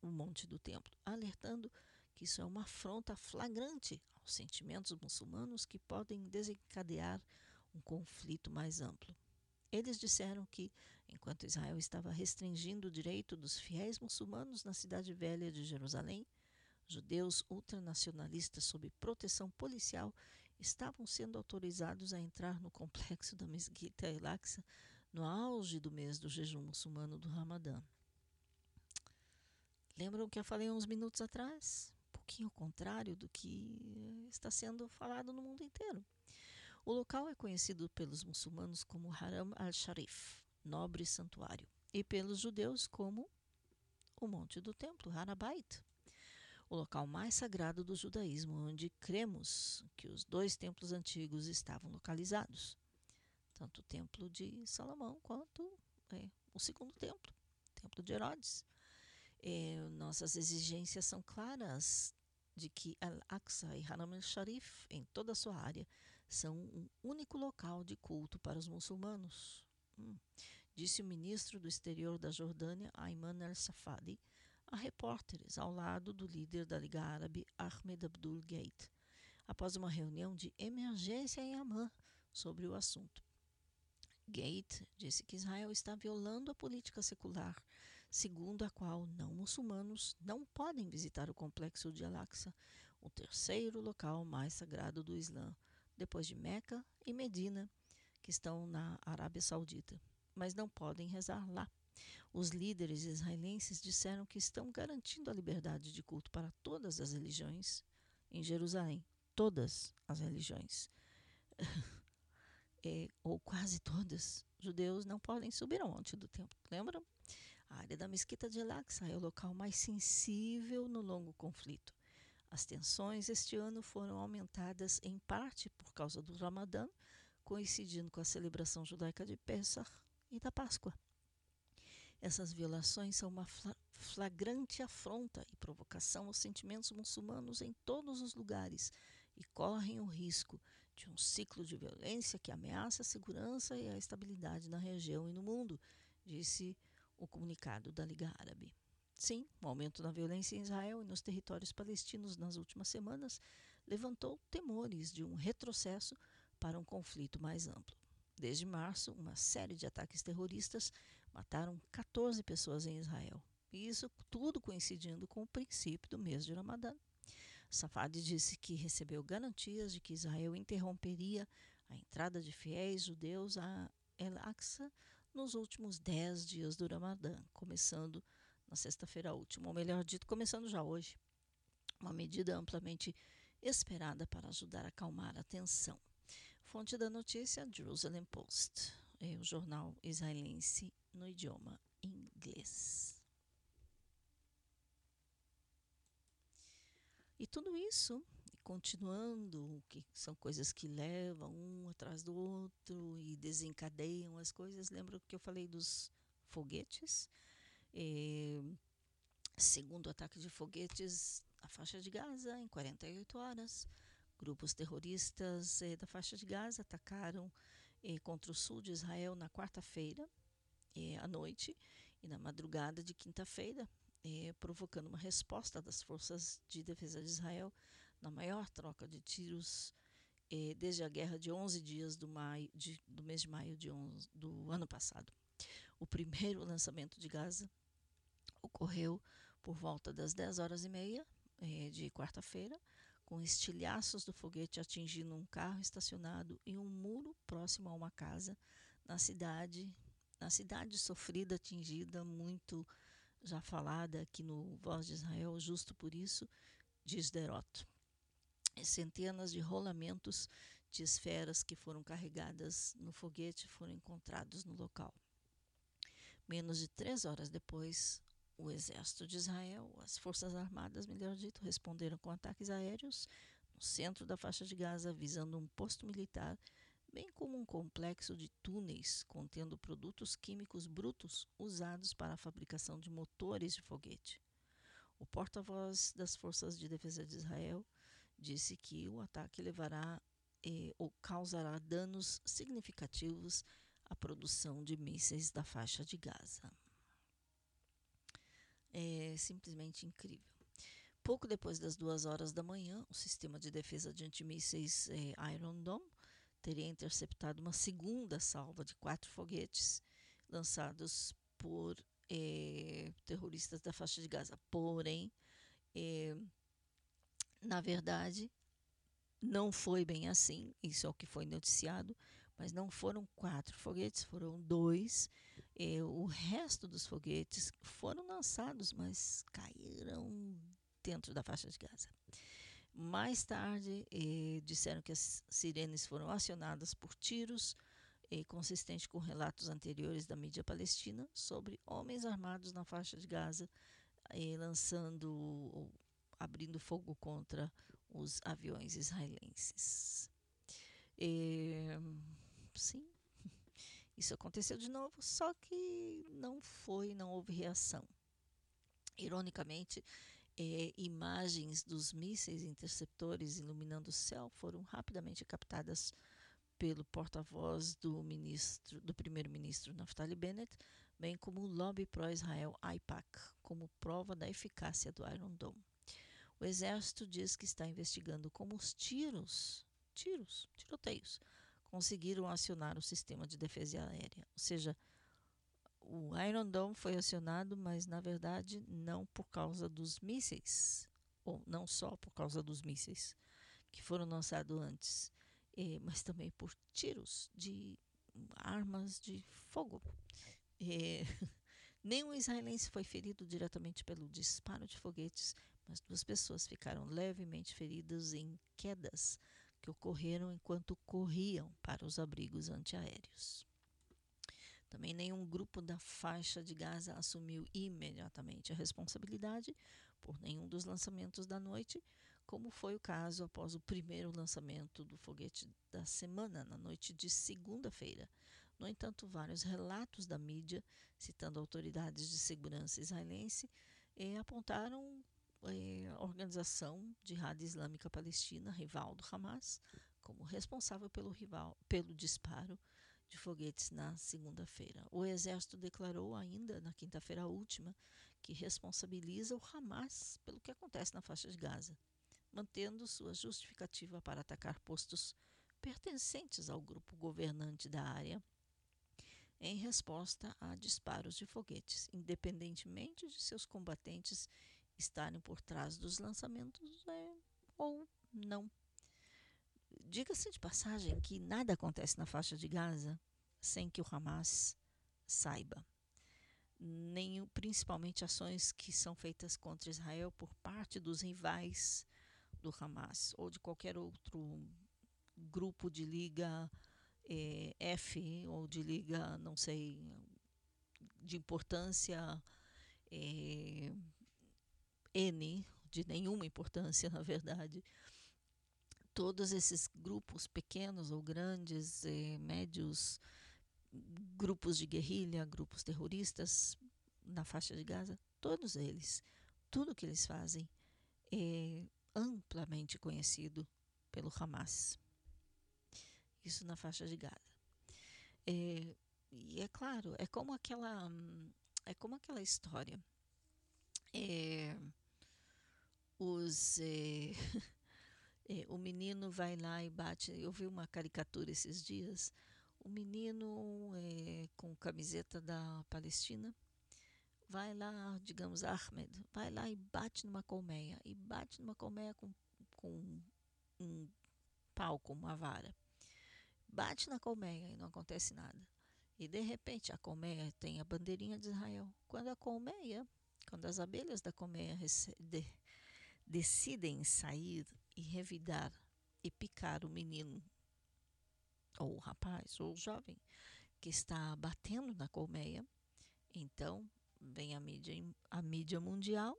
o Monte do Templo, alertando que isso é uma afronta flagrante aos sentimentos muçulmanos que podem desencadear um conflito mais amplo. Eles disseram que, enquanto Israel estava restringindo o direito dos fiéis muçulmanos na cidade velha de Jerusalém, judeus ultranacionalistas sob proteção policial estavam sendo autorizados a entrar no complexo da Mesquita El-Aqsa no auge do mês do jejum muçulmano do Ramadã. Lembram o que eu falei uns minutos atrás? Um pouquinho ao contrário do que está sendo falado no mundo inteiro. O local é conhecido pelos muçulmanos como Haram al-Sharif, nobre santuário, e pelos judeus como o Monte do Templo, Harabait, o local mais sagrado do judaísmo, onde cremos que os dois templos antigos estavam localizados, tanto o Templo de Salomão quanto é, o segundo templo, o Templo de Herodes. É, nossas exigências são claras de que Al-Aqsa e Haram al-Sharif, em toda a sua área, são um único local de culto para os muçulmanos. Hum. Disse o ministro do exterior da Jordânia, Ayman al-Safadi, a repórteres ao lado do líder da Liga Árabe, Ahmed Abdul Gate, após uma reunião de emergência em Amman sobre o assunto. Gate disse que Israel está violando a política secular, segundo a qual não muçulmanos não podem visitar o complexo de Al-Aqsa, o terceiro local mais sagrado do Islã, depois de Meca e Medina, que estão na Arábia Saudita, mas não podem rezar lá. Os líderes israelenses disseram que estão garantindo a liberdade de culto para todas as religiões em Jerusalém. Todas as religiões. é, ou quase todas. Judeus não podem subir ao monte do templo. Lembram? A área da mesquita de Al-Aqsa é o local mais sensível no longo conflito. As tensões este ano foram aumentadas em parte por causa do Ramadã, coincidindo com a celebração judaica de Pesach e da Páscoa. Essas violações são uma flagrante afronta e provocação aos sentimentos muçulmanos em todos os lugares e correm o risco de um ciclo de violência que ameaça a segurança e a estabilidade na região e no mundo, disse o comunicado da Liga Árabe. Sim, o aumento da violência em Israel e nos territórios palestinos nas últimas semanas levantou temores de um retrocesso para um conflito mais amplo. Desde março, uma série de ataques terroristas mataram 14 pessoas em Israel. E isso tudo coincidindo com o princípio do mês de Ramadã. Safadi disse que recebeu garantias de que Israel interromperia a entrada de fiéis judeus a El-Aqsa nos últimos 10 dias do Ramadã, começando na sexta-feira última, ou melhor dito, começando já hoje. Uma medida amplamente esperada para ajudar a acalmar a tensão. Fonte da notícia: Jerusalem Post, é o jornal israelense no idioma inglês. E tudo isso, continuando, que são coisas que levam um atrás do outro e desencadeiam as coisas. Lembra que eu falei dos foguetes? É, segundo ataque de foguetes à faixa de Gaza, em 48 horas, grupos terroristas é, da faixa de Gaza atacaram é, contra o sul de Israel na quarta-feira à noite e na madrugada de quinta-feira, provocando uma resposta das forças de defesa de Israel na maior troca de tiros desde a guerra de 11 dias do, maio, de, do mês de maio de 11, do ano passado. O primeiro lançamento de Gaza ocorreu por volta das 10 horas e meia eh, de quarta-feira, com estilhaços do foguete atingindo um carro estacionado e um muro próximo a uma casa na cidade, na cidade sofrida, atingida, muito já falada aqui no Voz de Israel, justo por isso, de Sderot. Centenas de rolamentos de esferas que foram carregadas no foguete foram encontrados no local. Menos de três horas depois, o exército de Israel, as forças armadas, melhor dito, responderam com ataques aéreos no centro da faixa de Gaza, visando um posto militar bem como um complexo de túneis contendo produtos químicos brutos usados para a fabricação de motores de foguete. O porta-voz das Forças de Defesa de Israel disse que o ataque levará eh, ou causará danos significativos à produção de mísseis da faixa de Gaza. É simplesmente incrível. Pouco depois das duas horas da manhã, o sistema de defesa de antimísseis eh, Iron Dome teria interceptado uma segunda salva de quatro foguetes lançados por eh, terroristas da faixa de Gaza. Porém, eh, na verdade, não foi bem assim, isso é o que foi noticiado, mas não foram quatro foguetes, foram dois. Eh, o resto dos foguetes foram lançados, mas caíram dentro da faixa de Gaza. Mais tarde, eh, disseram que as sirenes foram acionadas por tiros, eh, consistente com relatos anteriores da mídia palestina sobre homens armados na faixa de Gaza, lançando, abrindo fogo contra os aviões israelenses. Sim, isso aconteceu de novo, só que não foi, não houve reação. Ironicamente, eh, imagens dos mísseis interceptores iluminando o céu foram rapidamente captadas pelo porta-voz do ministro, do primeiro-ministro Naftali Bennett, bem como o lobby pró-Israel AIPAC, como prova da eficácia do Iron Dome. O exército diz que está investigando como os tiros, tiros, tiroteios, conseguiram acionar o sistema de defesa aérea, ou seja, o Iron Dome foi acionado, mas na verdade não por causa dos mísseis, ou não só por causa dos mísseis que foram lançados antes, eh, mas também por tiros de armas de fogo. Eh, nenhum israelense foi ferido diretamente pelo disparo de foguetes, mas duas pessoas ficaram levemente feridas em quedas que ocorreram enquanto corriam para os abrigos antiaéreos. Também nenhum grupo da faixa de Gaza assumiu imediatamente a responsabilidade por nenhum dos lançamentos da noite, como foi o caso após o primeiro lançamento do foguete da semana, na noite de segunda-feira. No entanto, vários relatos da mídia, citando autoridades de segurança israelense, eh, apontaram a organização Jihad Islâmica Palestina, rival do Hamas, como responsável pelo, rival, pelo disparo de foguetes na segunda-feira. O exército declarou ainda na quinta-feira última que responsabiliza o Hamas pelo que acontece na faixa de Gaza, mantendo sua justificativa para atacar postos pertencentes ao grupo governante da área em resposta a disparos de foguetes, independentemente de seus combatentes estarem por trás dos lançamentos é, ou não. Diga-se de passagem que nada acontece na faixa de Gaza sem que o Hamas saiba. Nem, principalmente ações que são feitas contra Israel por parte dos rivais do Hamas ou de qualquer outro grupo de liga eh, F ou de liga, não sei, de importância eh, N, de nenhuma importância, na verdade, todos esses grupos pequenos ou grandes, eh, médios, grupos de guerrilha, grupos terroristas na faixa de Gaza, todos eles, tudo que eles fazem é amplamente conhecido pelo Hamas. Isso na faixa de Gaza. É, e é claro, é como aquela, é como aquela história. É, é, É, o menino vai lá e bate. Eu vi uma caricatura esses dias. O menino é, com camiseta da Palestina vai lá, digamos, Ahmed, vai lá e bate numa colmeia. E bate numa colmeia com, com um pau, com uma vara. Bate na colmeia e não acontece nada. E de repente a colmeia tem a bandeirinha de Israel. Quando a colmeia, quando as abelhas da colmeia decidem sair e revidar e picar o menino, ou o rapaz, ou o jovem, que está batendo na colmeia, então vem a mídia, a mídia mundial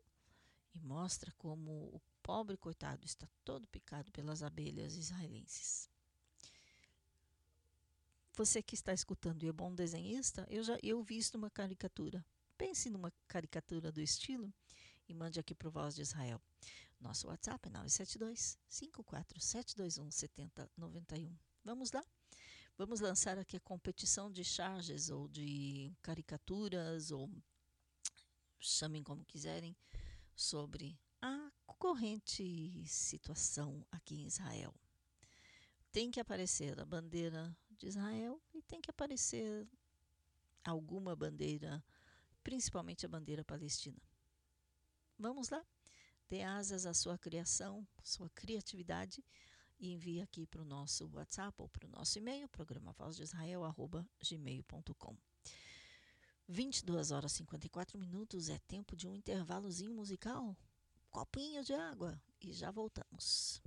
e mostra como o pobre coitado está todo picado pelas abelhas israelenses. você que está escutando e é bom desenhista, eu já eu visto uma caricatura. Pense numa caricatura do estilo e mande aqui para o Voz de Israel. Nosso WhatsApp é 972 54721 7091. Vamos lá? Vamos lançar aqui a competição de charges ou de caricaturas ou chamem como quiserem sobre a corrente situação aqui em Israel. Tem que aparecer a bandeira de Israel e tem que aparecer alguma bandeira, principalmente a bandeira palestina. Vamos lá? Dê asas à sua criação, sua criatividade e envie aqui para o nosso WhatsApp ou para o nosso e-mail, programa voz de Israel, arroba gmail.com. 22 horas e 54 minutos é tempo de um intervalozinho musical. Copinho de água e já voltamos.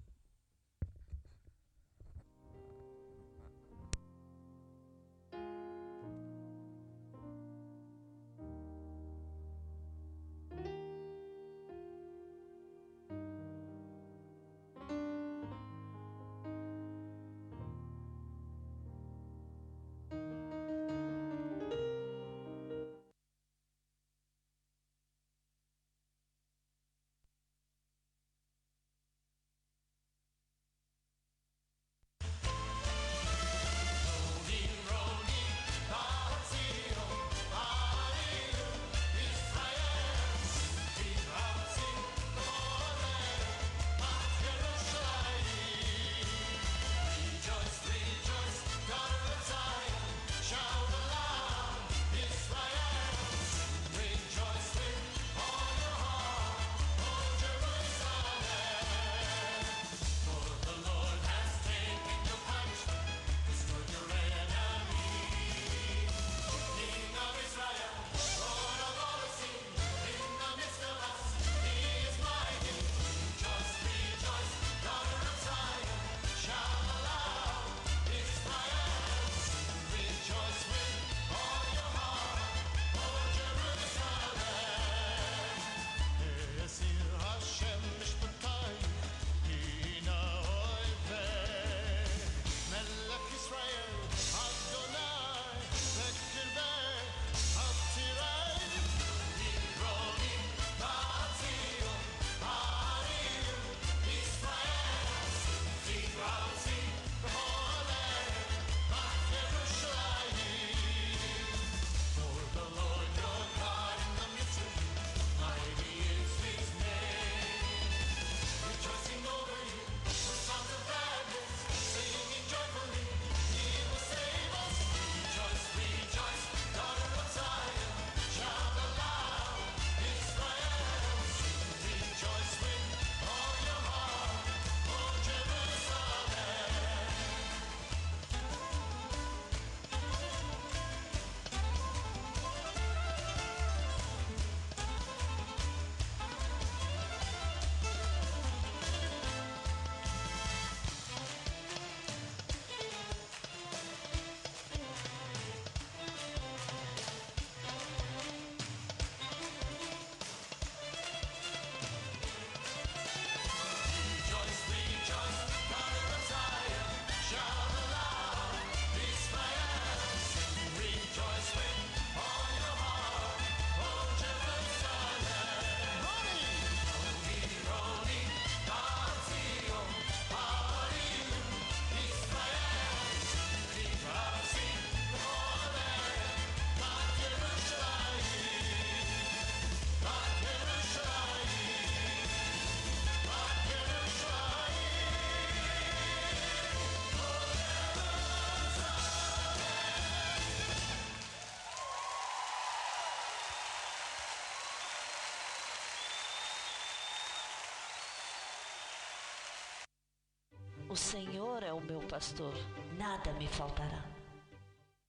O Senhor é o meu pastor, nada me faltará.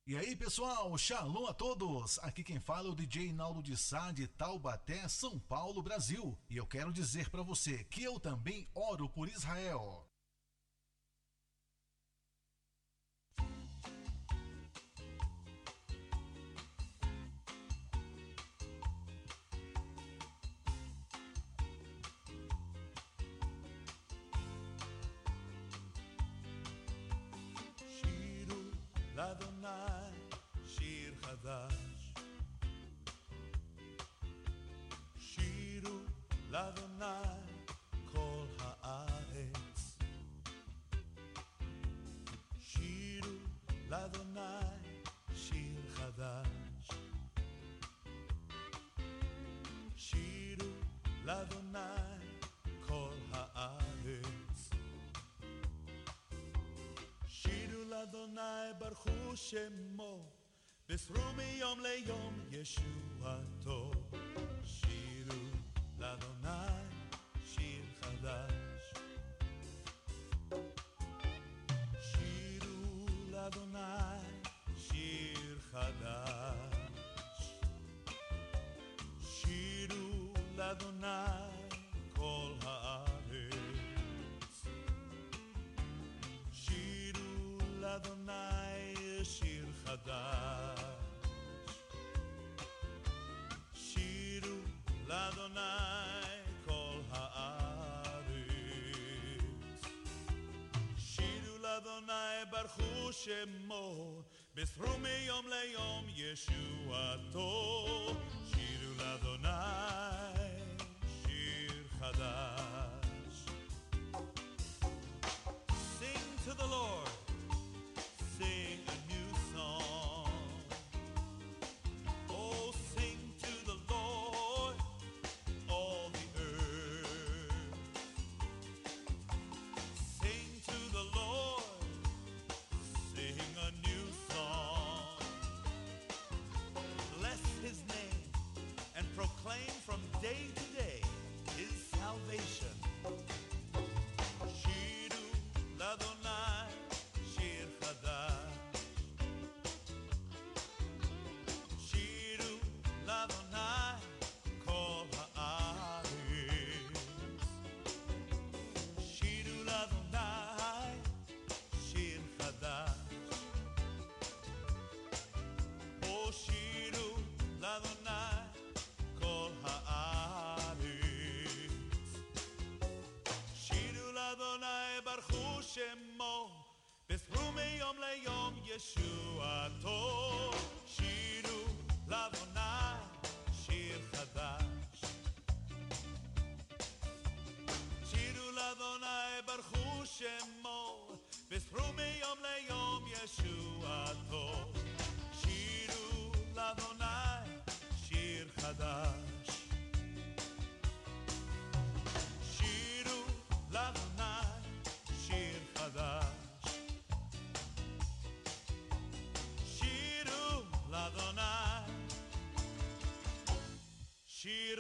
E aí, pessoal, shalom a todos! Aqui quem fala é o DJ Naldo de Sá de Taubaté, São Paulo, Brasil. E eu quero dizer para você que eu também oro por Israel. לאדוני שיר חדש. שירו לאדוני כל הארץ. שירו לאדוני ברכו שמו, בשרו מיום ליום ישועתו. שירו לאדוני שמו, בשרו מיום ליום ישועתו. שירו לאדוני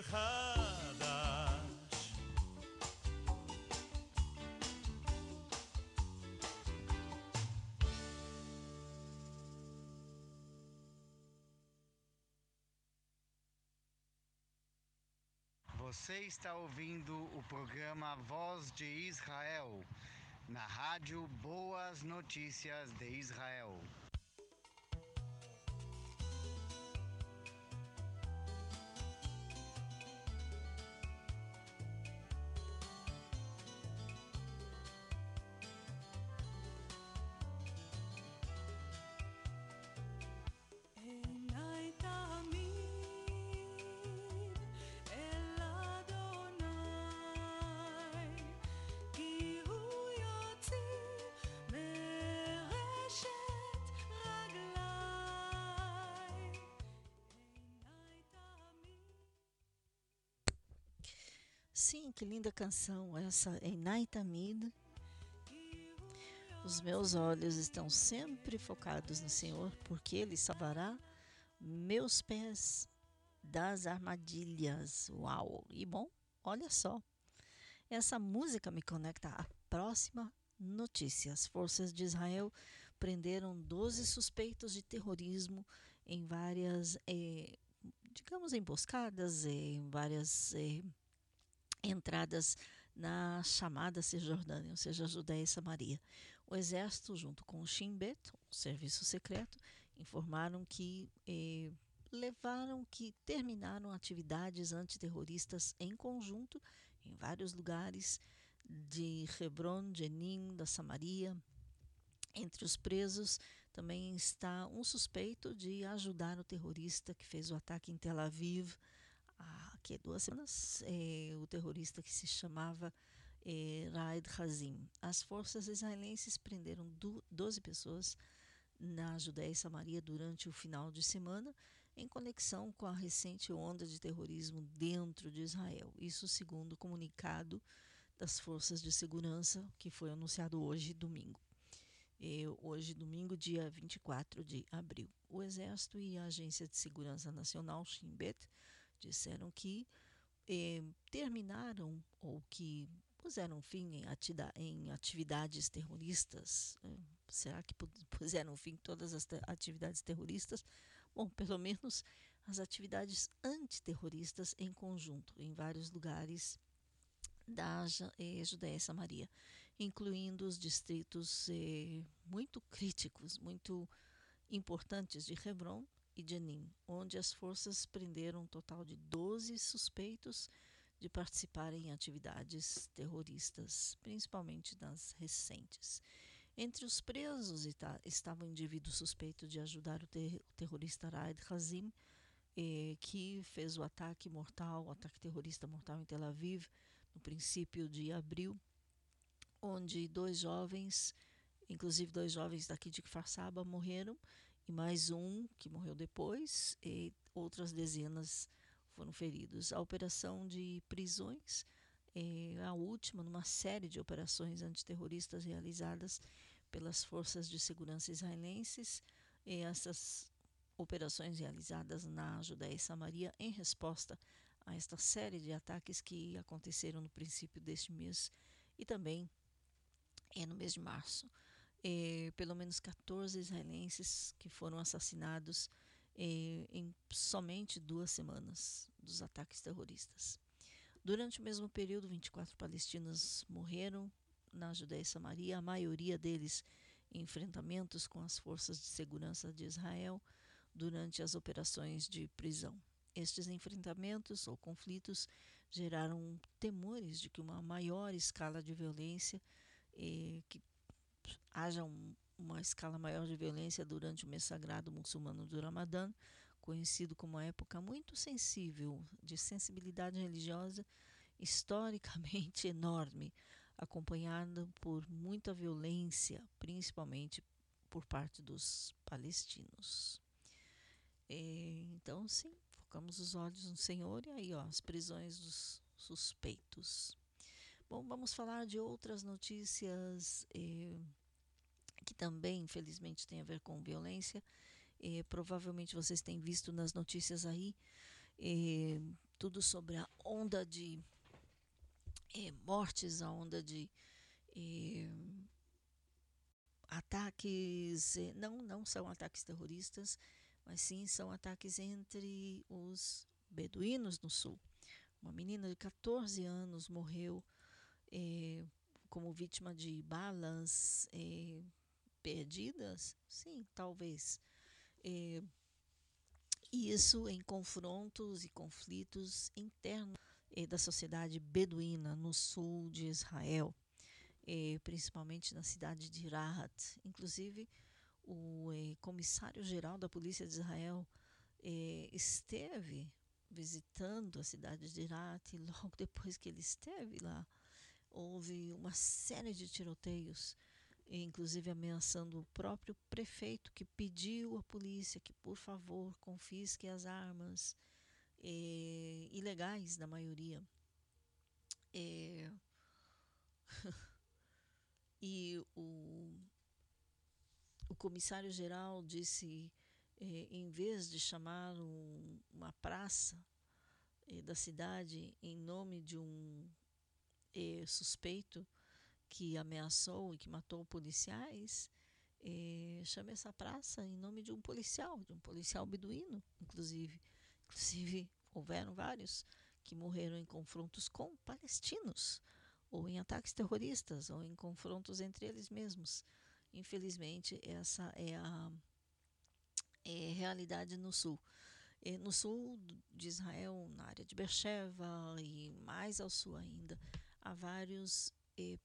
erradas. Você está ouvindo o programa Voz de Israel na rádio Boas Notícias de Israel. Sim, que linda canção essa Enai Tamid. Os meus olhos estão sempre focados no Senhor, porque Ele salvará meus pés das armadilhas. Uau! E bom, olha só. Essa música me conecta à próxima notícia. As forças de Israel prenderam 12 suspeitos de terrorismo em várias, eh, digamos, emboscadas, em várias eh, entradas na chamada Cisjordânia, ou seja, Judéia e Samaria. O exército, junto com o Shin Bet, o serviço secreto, informaram que eh, levaram que terminaram atividades antiterroristas em conjunto em vários lugares de Hebron, Jenin, da Samaria. Entre os presos Também está um suspeito de ajudar o terrorista que fez o ataque em Tel Aviv que, duas semanas, é, o terrorista que se chamava é, Raed Hazim. As forças israelenses prenderam 12 pessoas na Judéia e Samaria durante o final de semana, em conexão com a recente onda de terrorismo dentro de Israel. Isso segundo o comunicado das forças de segurança que foi anunciado hoje, domingo. E hoje, domingo, dia 24 de abril. O Exército e a Agência de Segurança Nacional, Shin Bet, disseram que eh, terminaram ou que puseram fim em, em atividades terroristas. Né? Será que puseram fim todas as atividades terroristas? Bom, pelo menos as atividades antiterroristas em conjunto, em vários lugares da eh, Judéia Samaria, incluindo os distritos eh, muito críticos, muito importantes de Hebron e Jenin, onde as forças prenderam um total de 12 suspeitos de participarem em atividades terroristas, principalmente das recentes. Entre os presos estava um indivíduo suspeito de ajudar o, ter o terrorista Raed Hazim, eh, que fez o ataque mortal, o ataque terrorista mortal em Tel Aviv, no princípio de abril, onde dois jovens, inclusive dois jovens daqui de Kfar Saba, morreram, e mais um que morreu depois, e outras dezenas foram feridos. A operação de prisões é a última numa série de operações antiterroristas realizadas pelas forças de segurança israelenses. E essas operações realizadas na Judéia e Samaria em resposta a esta série de ataques que aconteceram no princípio deste mês e também é no mês de março. É, pelo menos 14 israelenses que foram assassinados eh, em somente duas semanas dos ataques terroristas. Durante o mesmo período, 24 palestinos morreram na Judéia e Samaria, a maioria deles em enfrentamentos com as forças de segurança de Israel durante as operações de prisão. Estes enfrentamentos ou conflitos geraram temores de que uma maior escala de violência, eh, que haja um, uma escala maior de violência durante o mês sagrado muçulmano do Ramadã, conhecido como uma época muito sensível, de sensibilidade religiosa historicamente enorme, acompanhada por muita violência, principalmente por parte dos palestinos. E, então, sim, focamos os olhos no Senhor e aí, ó, as prisões dos suspeitos. Bom, vamos falar de outras notícias. Eh, que também, infelizmente, tem a ver com violência. Eh, provavelmente vocês têm visto nas notícias aí eh, tudo sobre a onda de eh, mortes, a onda de ataques. não, não são ataques terroristas, mas sim são ataques entre os beduínos no sul. Uma menina de 14 anos morreu como vítima de balas perdidas? Sim, talvez. É, isso em confrontos e conflitos internos é, da sociedade beduína no sul de Israel, é, principalmente na cidade de Rahat. Inclusive, o é, comissário-geral da Polícia de Israel é, esteve visitando a cidade de Rahat e logo depois que ele esteve lá, houve uma série de tiroteios inclusive ameaçando o próprio prefeito que pediu à polícia que, por favor, confisque as armas é, ilegais, na maioria. É, e o, o comissário-geral disse, é, em vez de chamar um, uma praça da cidade em nome de um suspeito, que ameaçou e que matou policiais, eh, chama essa praça em nome de um policial, de um policial beduíno, inclusive. Inclusive, houveram vários que morreram em confrontos com palestinos, ou em ataques terroristas, ou em confrontos entre eles mesmos. Infelizmente, essa é a é realidade no sul. E no sul de Israel, na área de Beersheba e mais ao sul ainda, há vários eh,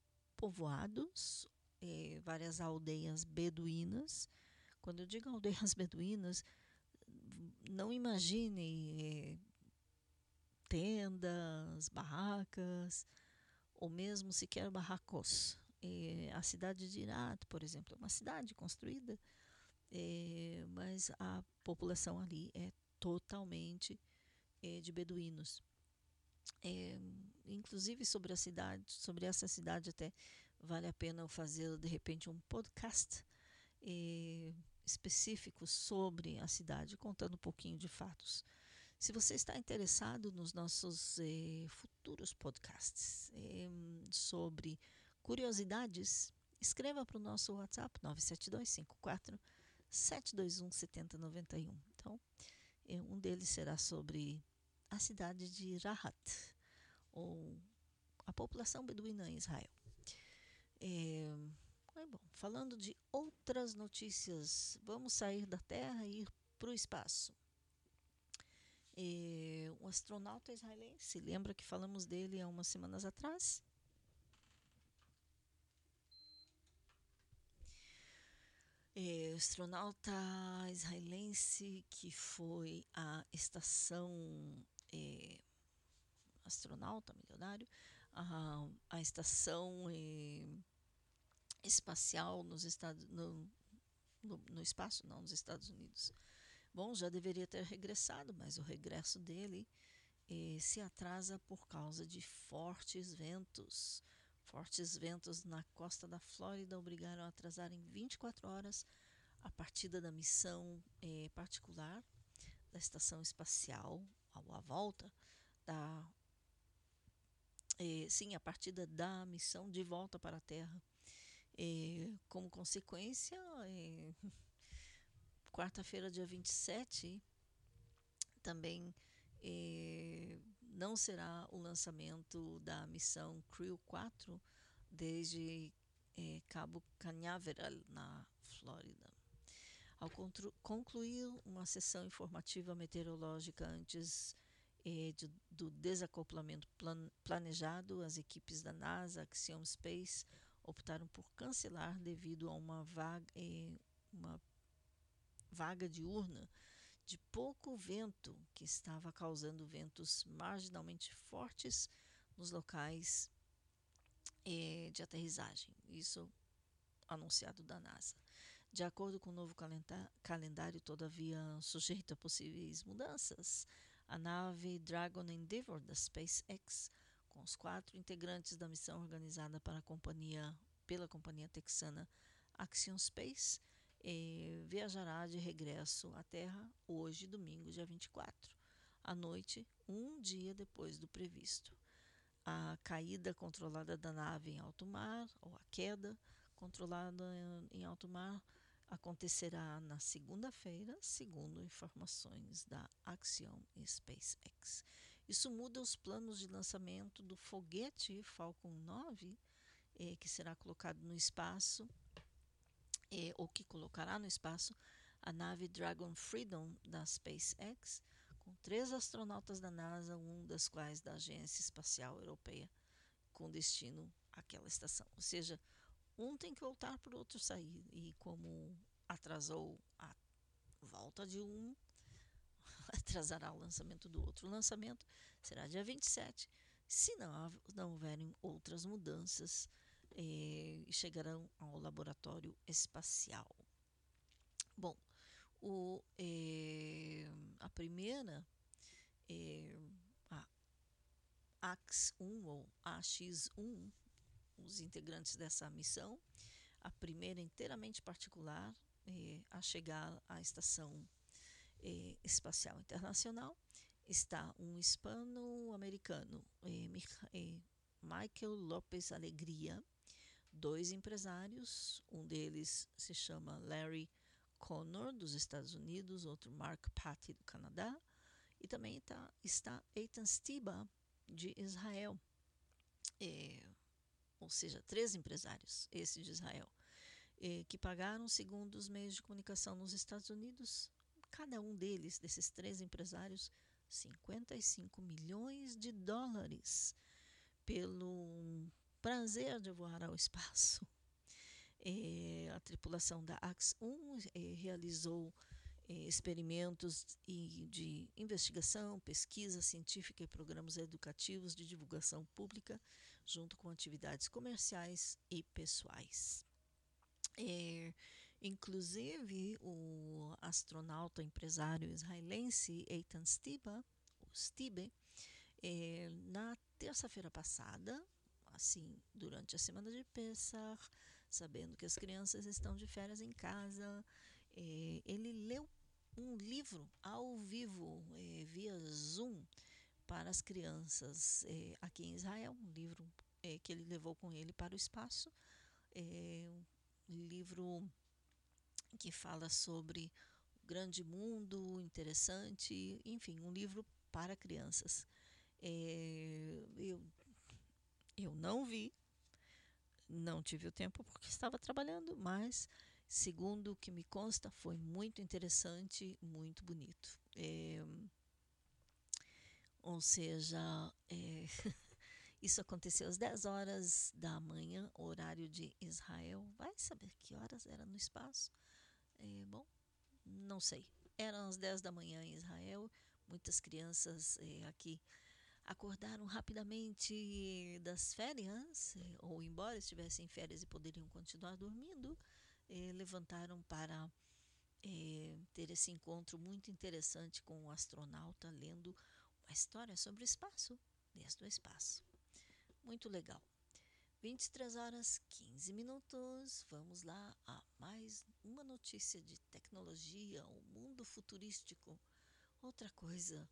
povoados, eh, várias aldeias beduínas Quando eu digo aldeias beduínas, não imagine eh, tendas, barracas, ou mesmo sequer barracos. Eh, a cidade de Irat, por exemplo, é uma cidade construída, mas a população ali é totalmente de beduínos. É, inclusive sobre a cidade, sobre essa cidade até vale a pena fazer de repente um podcast eh, específico sobre a cidade, contando um pouquinho de fatos. Se você está interessado nos nossos eh, futuros podcasts sobre curiosidades, escreva para o nosso WhatsApp 97254 721 7091. Então, um deles será sobre a cidade de Rahat, ou a população beduína em Israel. É, é bom, falando de outras notícias, vamos sair da Terra e ir para o espaço. É, um astronauta israelense, lembra que falamos dele há umas semanas atrás? É, astronauta israelense que foi à estação é, astronauta milionário a, a estação é, espacial nos Estados no, no, no, espaço não nos Estados Unidos. Bom já deveria ter regressado mas o regresso dele é, se atrasa por causa de fortes ventos. Fortes ventos na costa da Flórida obrigaram a atrasar em 24 horas a partida da missão eh, particular da estação espacial, a volta da. Eh, sim, a partida da missão de volta para a Terra. Eh, como consequência, quarta-feira, dia 27, também não será o lançamento da missão Crew 4 desde eh, Cabo Cañaveral, na Flórida. Ao concluir uma sessão informativa meteorológica antes eh, de, do desacoplamento plan planejado, as equipes da NASA, Axiom Space, optaram por cancelar devido a uma vaga, eh, uma vaga diurna de pouco vento que estava causando ventos marginalmente fortes nos locais eh, de aterrissagem. Isso anunciado da NASA. De acordo com o novo calendário, todavia sujeito a possíveis mudanças, a nave Dragon Endeavour da SpaceX, com os quatro integrantes da missão organizada companhia, pela companhia texana Axiom Space, eh, viajará de regresso à Terra hoje, domingo, dia 24, à noite, um dia depois do previsto. A caída controlada da nave em alto mar, ou a queda controlada em alto mar, acontecerá na segunda-feira, segundo informações da Axiom SpaceX. Isso muda os planos de lançamento do foguete Falcon 9, eh, que será colocado no espaço é, ou que colocará no espaço a nave Dragon Freedom da SpaceX, com três astronautas da NASA, um das quais da Agência Espacial Europeia, com destino àquela estação. Ou seja, um tem que voltar para o outro sair. E como atrasou a volta de um, atrasará o lançamento do outro. O lançamento será dia 27, se não, não houverem outras mudanças eh, chegarão ao laboratório espacial. Bom, o, eh, a primeira, eh, a AX-1 ou AX-1, os integrantes dessa missão, a primeira inteiramente particular a chegar à Estação Espacial Internacional, está um hispano-americano, Michael Lopes Alegria, dois empresários, um deles se chama Larry Connor, dos Estados Unidos, outro Mark Patty, do Canadá, e também tá, está Eitan Stiba, de Israel. É, ou seja, três empresários, esse de Israel, é, que pagaram, segundo os meios de comunicação nos Estados Unidos, cada um deles, desses três empresários, 55 milhões de dólares pelo prazer de voar ao espaço. É, tripulação da AX-1 eh, realizou eh, experimentos e de investigação, pesquisa científica e programas educativos de divulgação pública, junto com atividades comerciais e pessoais. É, inclusive, o astronauta empresário israelense Eitan Stiba, Stibe, é, na terça-feira passada, assim, durante a semana de Pesach, sabendo que as crianças estão de férias em casa, é, ele leu um livro ao vivo, é, via Zoom, para as crianças é, aqui em Israel, um livro é, que ele levou com ele para o espaço, é, um livro que fala sobre o grande mundo, interessante, enfim, um livro para crianças. É, eu, eu não vi, não tive o tempo porque estava trabalhando, mas segundo o que me consta, foi muito interessante, muito bonito. Ou seja, é, isso aconteceu às 10 horas da manhã, horário de Israel. Vai saber que horas era no espaço? É, bom, não sei. Eram as 10 da manhã em Israel. Muitas crianças é, aqui acordaram rapidamente das férias, é, ou embora estivessem em férias e poderiam continuar dormindo, é, levantaram para é, ter esse encontro muito interessante com o astronauta lendo uma história sobre o espaço, desde o espaço. Muito legal. 23 horas 15 minutos. Vamos lá a mais uma notícia de tecnologia, o mundo futurístico. Outra coisa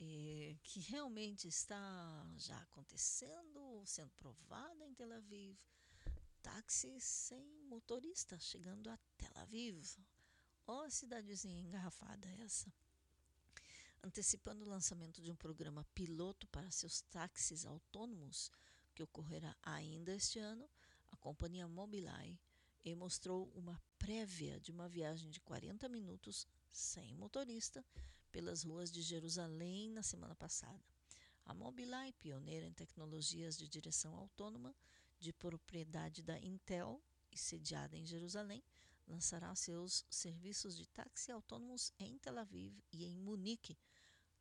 é, que realmente está já acontecendo, sendo provada em Tel Aviv. Táxi sem motorista chegando a Tel Aviv. Ó, oh, cidadezinha engarrafada essa. Antecipando o lançamento de um programa piloto para seus táxis autônomos, que ocorrerá ainda este ano, a companhia Mobileye mostrou uma prévia de uma viagem de 40 minutos sem motorista pelas ruas de Jerusalém na semana passada. A Mobileye, pioneira em tecnologias de direção autônoma, de propriedade da Intel e sediada em Jerusalém, lançará seus serviços de táxi autônomos em Tel Aviv e em Munique,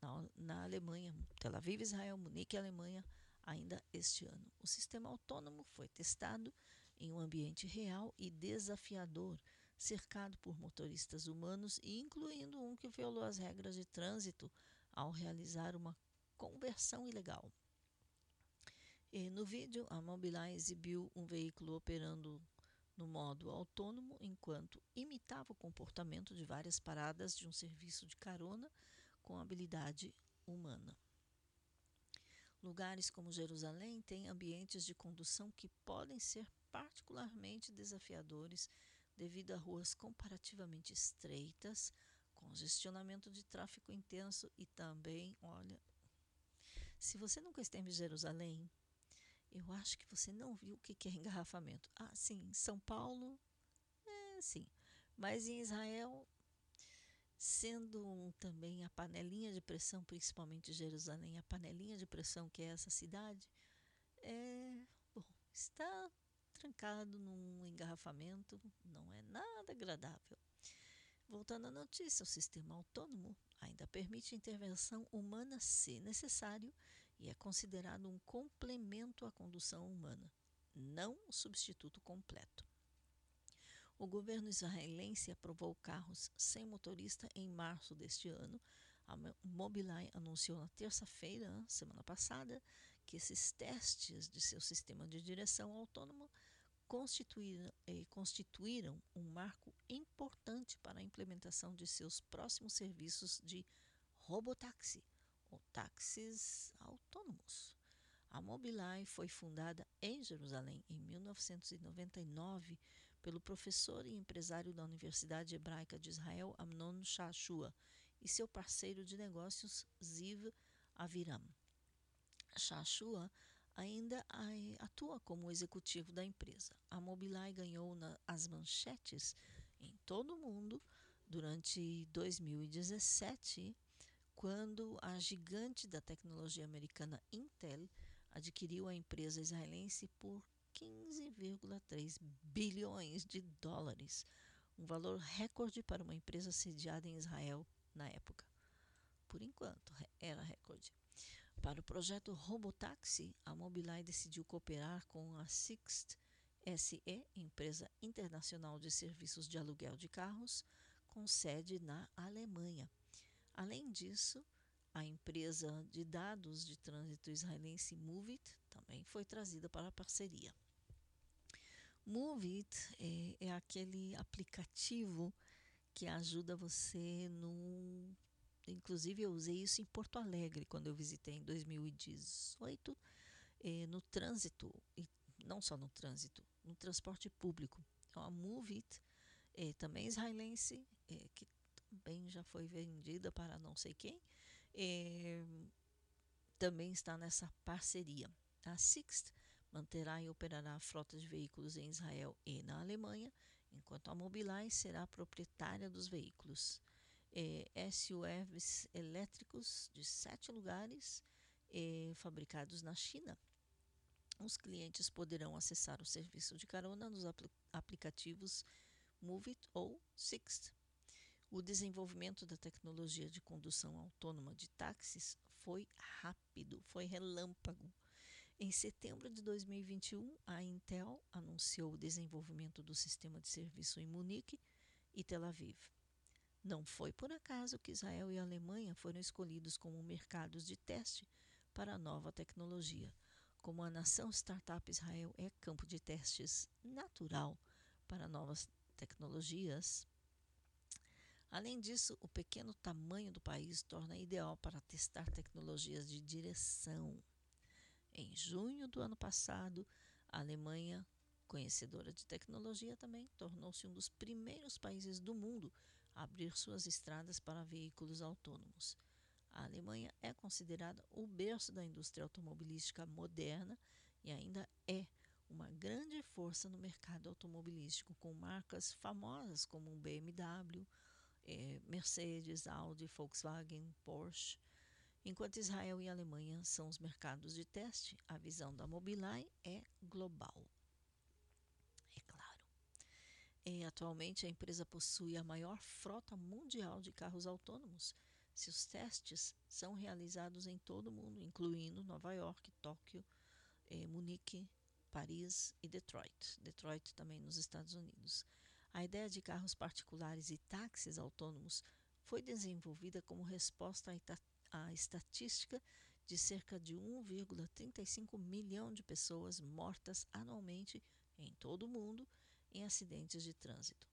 na, na Alemanha. Tel Aviv, Israel, Munique, Alemanha, ainda este ano. O sistema autônomo foi testado em um ambiente real e desafiador, cercado por motoristas humanos, incluindo um que violou as regras de trânsito ao realizar uma conversão ilegal. E no vídeo, a Mobileye exibiu um veículo operando no modo autônomo enquanto imitava o comportamento de várias paradas de um serviço de carona com habilidade humana. Lugares como Jerusalém têm ambientes de condução que podem ser particularmente desafiadores devido a ruas comparativamente estreitas, congestionamento de tráfego intenso e também, olha, se você nunca esteve em Jerusalém, eu acho que você não viu o que é engarrafamento. Ah, sim, São Paulo, é, sim. Mas em Israel, sendo também a panelinha de pressão, principalmente Jerusalém, a panelinha de pressão que é essa cidade, é, bom, está trancado num engarrafamento, não é nada agradável. Voltando à notícia, o sistema autônomo ainda permite intervenção humana se necessário e é considerado um complemento à condução humana, não o substituto completo. O governo israelense aprovou carros sem motorista em março deste ano. A Mobileye anunciou na terça-feira, semana passada, que esses testes de seu sistema de direção autônomo constituíram, eh, constituíram um marco importante para a implementação de seus próximos serviços de robotáxi ou táxis autônomos. A Mobileye foi fundada em Jerusalém em 1999 pelo professor e empresário da Universidade Hebraica de Israel Amnon Shashua e seu parceiro de negócios Ziv Aviram. Shashua ainda atua como executivo da empresa. A Mobileye ganhou na, as manchetes em todo o mundo durante 2017 quando a gigante da tecnologia americana Intel adquiriu a empresa israelense por 15,3 bilhões de dólares, um valor recorde para uma empresa sediada em Israel na época. Por enquanto, era recorde. Para o projeto Robotaxi, a Mobileye decidiu cooperar com a Sixt SE, empresa internacional de serviços de aluguel de carros, com sede na Alemanha. Além disso, a empresa de dados de trânsito israelense Movit também foi trazida para a parceria. Movit é, é aquele aplicativo que ajuda você no. Inclusive, eu usei isso em Porto Alegre quando eu visitei em 2018, eh, no trânsito, e não só no trânsito, no transporte público. Então, a Movit, eh, também israelense, eh, que também já foi vendida para não sei quem, eh, também está nessa parceria. A Sixt manterá e operará a frota de veículos em Israel e na Alemanha, enquanto a Mobileye será a proprietária dos veículos. Eh, SUVs elétricos de sete lugares eh, fabricados na China. Os clientes poderão acessar o serviço de carona nos apl aplicativos Movit ou Sixt. O desenvolvimento da tecnologia de condução autônoma de táxis foi rápido, foi relâmpago. Em setembro de 2021, a Intel anunciou o desenvolvimento do sistema de serviço em Munique e Tel Aviv. Não foi por acaso que Israel e Alemanha foram escolhidos como mercados de teste para a nova tecnologia. Como a nação startup Israel é campo de testes natural para novas tecnologias, Além disso, o pequeno tamanho do país torna ideal para testar tecnologias de direção. Em junho do ano passado, a Alemanha, conhecedora de tecnologia também, tornou-se um dos primeiros países do mundo a abrir suas estradas para veículos autônomos. A Alemanha é considerada o berço da indústria automobilística moderna e ainda é uma grande força no mercado automobilístico, com marcas famosas como o BMW, eh, Mercedes, Audi, Volkswagen, Porsche. Enquanto Israel e Alemanha são os mercados de teste, a visão da Mobileye é global. É claro. E, atualmente, a empresa possui a maior frota mundial de carros autônomos. Seus testes são realizados em todo o mundo, incluindo Nova York, Tóquio, eh, Munique, Paris e Detroit. Detroit também nos Estados Unidos. A ideia de carros particulares e táxis autônomos foi desenvolvida como resposta à estatística de cerca de 1,35 milhão de pessoas mortas anualmente em todo o mundo em acidentes de trânsito.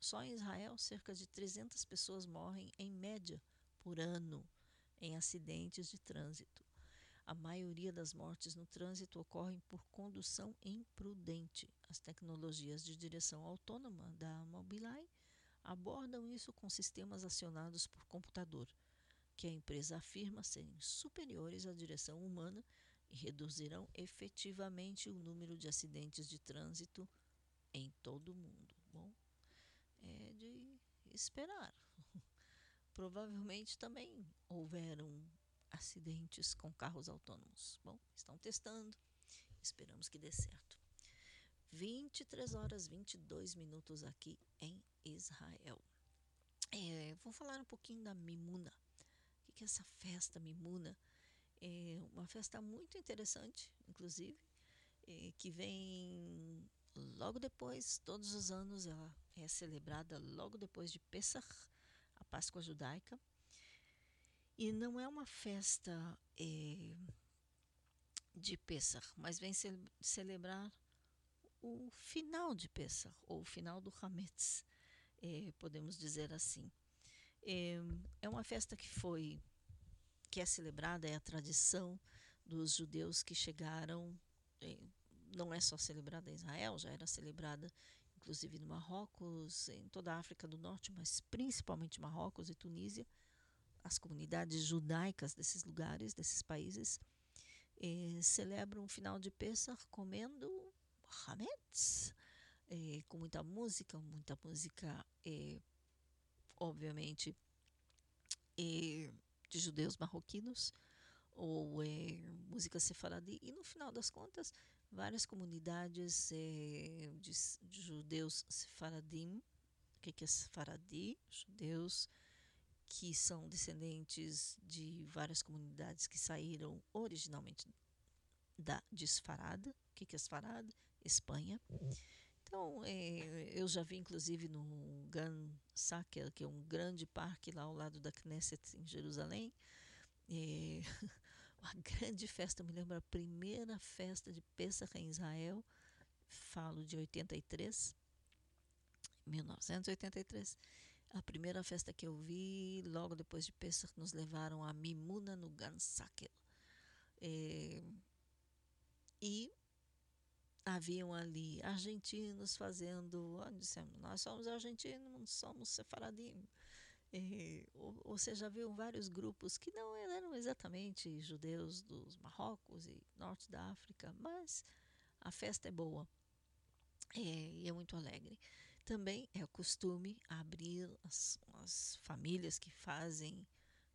Só em Israel, cerca de 300 pessoas morrem em média por ano em acidentes de trânsito. A maioria das mortes no trânsito ocorrem por condução imprudente. As tecnologias de direção autônoma da Mobileye abordam isso com sistemas acionados por computador, que a empresa afirma serem superiores à direção humana e reduzirão efetivamente o número de acidentes de trânsito em todo o mundo. Bom, é de esperar. Provavelmente também houveram acidentes com carros autônomos. Bom, estão testando, esperamos que dê certo. 23 horas 22 minutos aqui em Israel. É, vou falar um pouquinho da Mimuna. O que é essa festa Mimuna? É uma festa muito interessante, inclusive, é, que vem logo depois, todos os anos, ela é celebrada logo depois de Pesach, a Páscoa judaica. E não é uma festa é, de Pesach, mas vem ce celebrar o final de Pesach, ou o final do Hametz, é, podemos dizer assim. É, é uma festa que foi, que é celebrada, é a tradição dos judeus que chegaram, não é só celebrada em Israel, já era celebrada inclusive no Marrocos, em toda a África do Norte, mas principalmente Marrocos e Tunísia, as comunidades judaicas desses lugares, desses países, eh, celebram o final de Pesach comendo hametz, eh, com muita música, muita música, eh, obviamente, de judeus marroquinos, ou música sefaradi, e no final das contas várias comunidades de, de judeus sefaradim. O que, que é sefaradi? Judeus que são descendentes de várias comunidades que saíram originalmente da, de Sfarad. O que, é Sfarad? Espanha. Então, eh, eu já vi inclusive no Gan Saker, que é um grande parque lá ao lado da Knesset em Jerusalém. Eh, uma grande festa, eu me lembro a primeira festa de Pesach em Israel, falo de 83, 1983. A primeira festa que eu vi, logo depois de Pesach, nos levaram a Mimuna no Gan Saker. Eh, e haviam ali argentinos fazendo, dissemos, nós somos argentinos, não somos sefaradim. Eh, ou, ou seja, haviam vários grupos que não eram exatamente judeus dos Marrocos e norte da África, mas a festa é boa eh, e é muito alegre. Também é o costume abrir as, as famílias que fazem,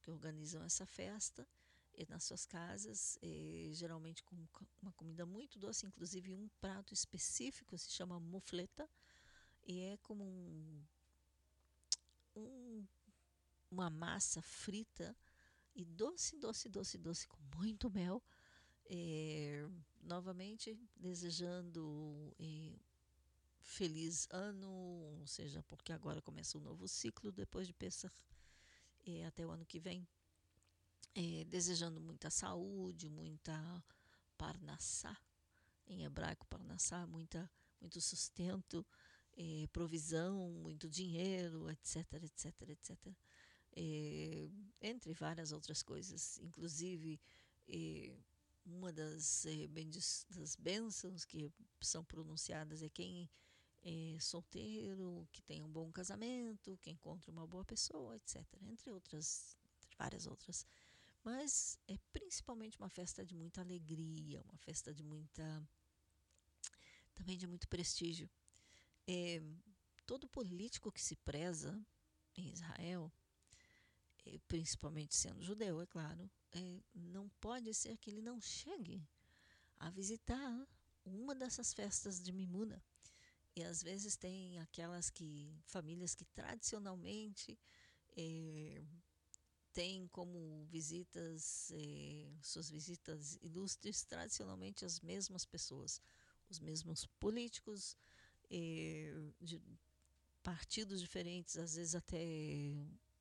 que organizam essa festa, e nas suas casas, eh, geralmente com co- uma comida muito doce, inclusive um prato específico se chama mufleta, e é como um, um- uma massa frita e doce, doce, doce, doce, com muito mel. Eh, novamente, desejando eh, feliz ano, seja, porque agora começa um novo ciclo depois de Pesach, eh, até o ano que vem. Eh, desejando muita saúde, muita parnassá, em hebraico parnassá, muita, muito sustento, eh, provisão, muito dinheiro, etc, etc, etc. Entre várias outras coisas, inclusive uma das, das bênçãos que são pronunciadas é quem é solteiro, que tem um bom casamento, que encontra uma boa pessoa, etc. Entre outras, entre várias outras. Mas é principalmente uma festa de muita alegria, uma festa de muita. também de muito prestígio. É, todo político que se preza em Israel, eh, principalmente sendo judeu, é claro, eh, não pode ser que ele não chegue a visitar uma dessas festas de Mimuna. E às vezes tem aquelas que famílias que tradicionalmente eh, têm como visitas eh, suas visitas ilustres tradicionalmente as mesmas pessoas, os mesmos políticos eh, de partidos diferentes, às vezes até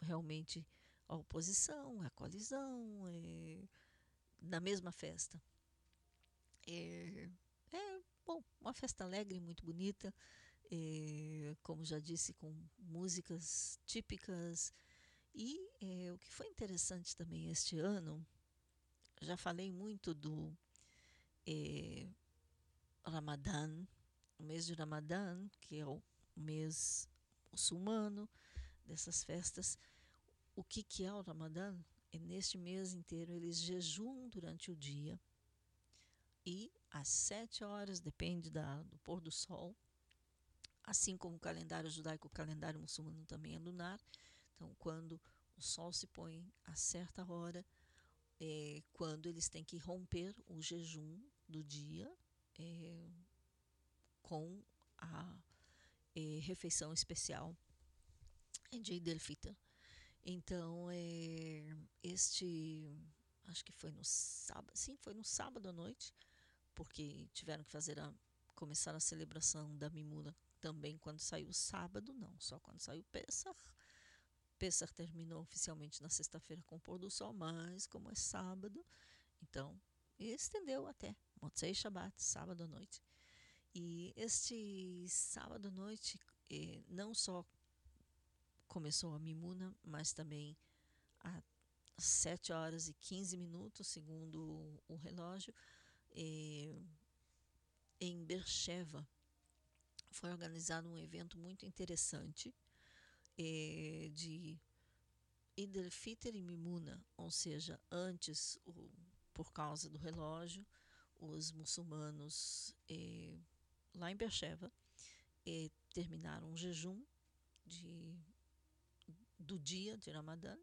realmente a oposição, a coalizão, na mesma festa. É, é, bom, uma festa alegre, muito bonita, eh, como já disse, com músicas típicas. E eh, o que foi interessante também este ano, já falei muito do eh, Ramadã, o mês de Ramadã, que é o mês muçulmano dessas festas. O que, que é o Ramadã? É neste mês inteiro eles jejuam durante o dia e às sete horas, depende da, do pôr do sol, assim como o calendário judaico, o calendário muçulmano também é lunar. Então, quando o sol se põe a certa hora, é quando eles têm que romper o jejum do dia é, com a é, refeição especial de Eid el-Fitr. Então, é, este, acho que foi no sábado, sim, foi no sábado à noite, porque tiveram que fazer a começar a celebração da Mimuna também quando saiu sábado, não, só quando saiu Pesach. Pesach terminou oficialmente na sexta-feira com o pôr do sol, mas como é sábado, então estendeu até Motzei Shabbat, sábado à noite. E este sábado à noite, eh, não só começou a Mimuna, mas também às 7 horas e 15 minutos, segundo o, o relógio, eh, em Bercheva foi organizado um evento muito interessante eh, de Eid el-Fitr e Mimuna, ou seja, antes, o, por causa do relógio, os muçulmanos eh, lá em Bercheva terminaram um jejum de, do dia de Ramadã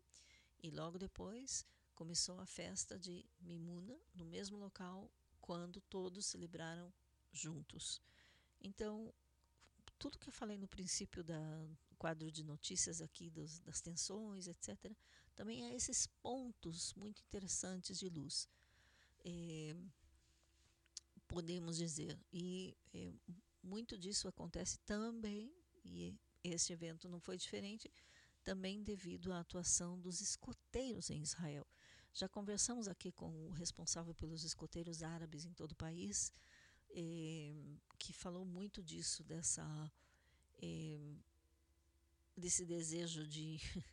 e logo depois começou a festa de Mimuna no mesmo local quando todos celebraram juntos. Então, tudo que eu falei no princípio da quadro de notícias aqui dos, das tensões, etc., também é esses pontos muito interessantes de luz. É, podemos dizer. E é, muito disso acontece também, e este evento não foi diferente, também devido à atuação dos escoteiros em Israel. Já conversamos aqui com o responsável pelos escoteiros árabes em todo o país, eh, que falou muito disso, dessa, eh, desse desejo de,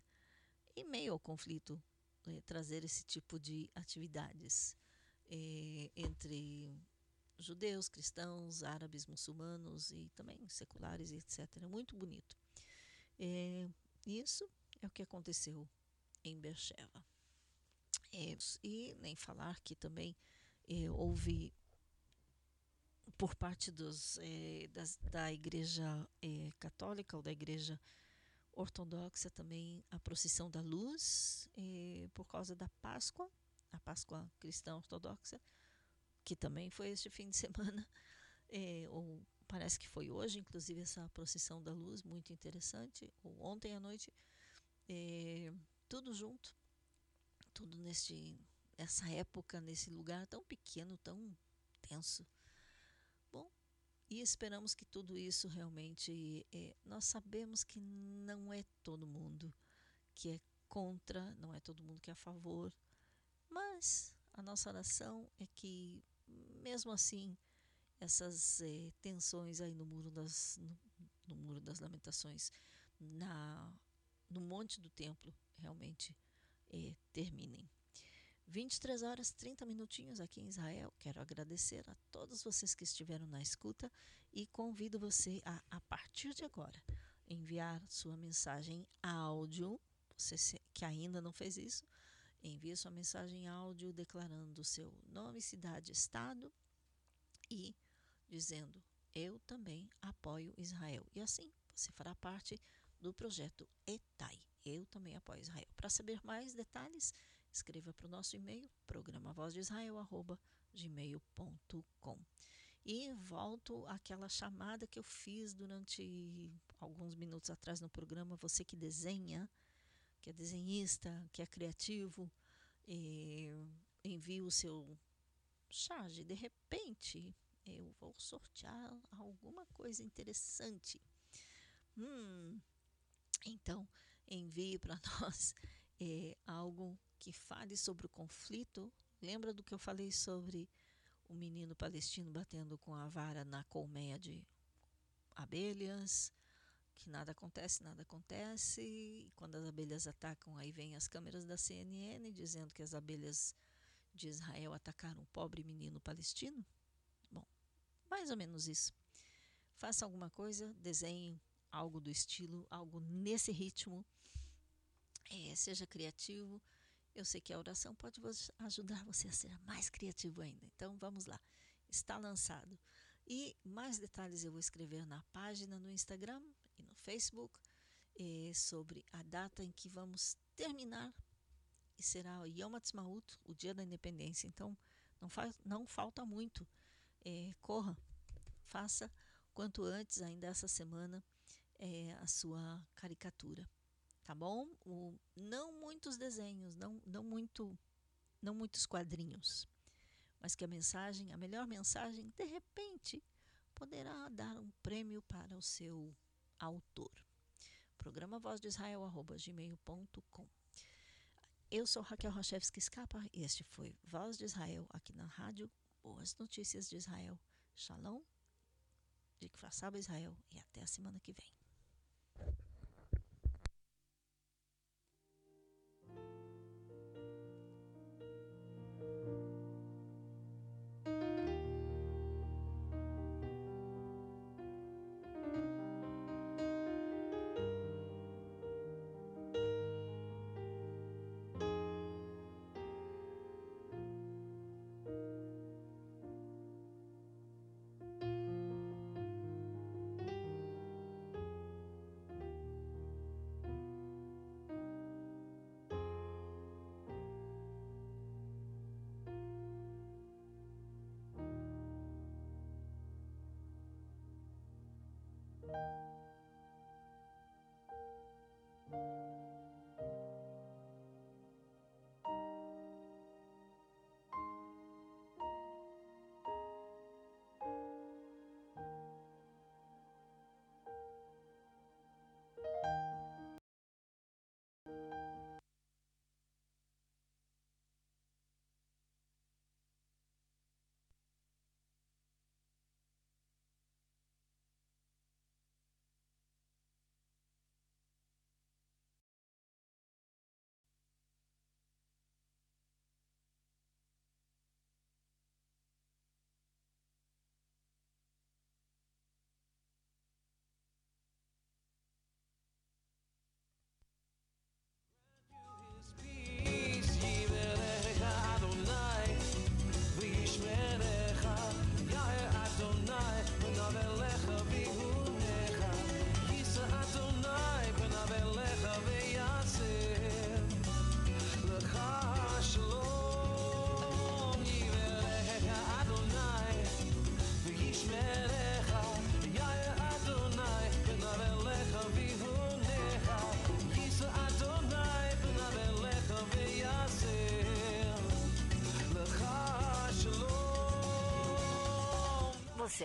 em meio ao conflito, eh, trazer esse tipo de atividades entre judeus, cristãos, árabes, muçulmanos e também seculares, etc. Muito bonito. isso é o que aconteceu em Beersheba. É, e nem falar que também é, houve por parte dos, é, das, da igreja é, católica ou da igreja ortodoxa também a procissão da luz por causa da Páscoa, a Páscoa cristã ortodoxa, que também foi este fim de semana, ou parece que foi hoje, inclusive essa procissão da luz, muito interessante, ou ontem à noite, tudo junto tudo neste essa época nesse lugar tão pequeno, tão tenso. Bom, e esperamos que tudo isso realmente é, nós sabemos que não é todo mundo que é contra, não é todo mundo que é a favor, mas a nossa oração é que mesmo assim essas é, tensões aí no muro das no, no muro das lamentações na no monte do templo realmente eh, terminem. 23 horas 30 minutinhos aqui em Israel. Quero agradecer a todos vocês que estiveram na escuta e convido você a, a partir de agora, enviar sua mensagem áudio. Você que ainda não fez isso, envie sua mensagem áudio declarando seu nome, cidade, estado e dizendo: Eu também apoio Israel. E assim você fará parte do projeto ETAI. Eu também apoio Israel. Para saber mais detalhes, escreva para o nosso e-mail, programavozdisrael.gmail.com. E volto àquela chamada que eu fiz durante alguns minutos atrás no programa. Você que desenha, que é desenhista, que é criativo, envie o seu charge. De repente, eu vou sortear alguma coisa interessante. Hum, então, envie para nós é, algo que fale sobre o conflito. Lembra do que eu falei sobre o menino palestino batendo com a vara na colmeia de abelhas? Que nada acontece, nada acontece. E quando as abelhas atacam, aí vem as câmeras da CNN dizendo que as abelhas de Israel atacaram o pobre menino palestino. Bom, mais ou menos isso. Faça alguma coisa, desenhe algo do estilo, algo nesse ritmo. É, seja criativo. Eu sei que a oração pode ajudar você a ser mais criativo ainda. Então vamos lá. Está lançado. E mais detalhes eu vou escrever na página no Instagram e no Facebook é, sobre a data em que vamos terminar. E será o Yom Ha'atzmaut, o dia da independência. Então não, fa não falta muito. É, corra, faça quanto antes, ainda essa semana, é, a sua caricatura, tá bom? O, não muitos desenhos, não, não, muito, não muitos quadrinhos, mas que a mensagem, a melhor mensagem, de repente, poderá dar um prêmio para o seu autor. Programa Voz de Israel, arroba gmail.com. Eu sou Raquel Rochevski Escapa e este foi Voz de Israel aqui na rádio Boas Notícias de Israel. Shalom, de que Israel e até a semana que vem.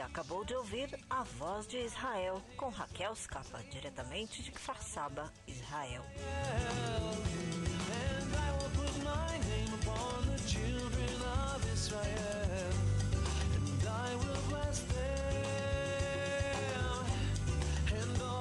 Acabou de ouvir A Voz de Israel com Raquel Scapa, diretamente de Kfar Saba, Israel. And I will bless them, and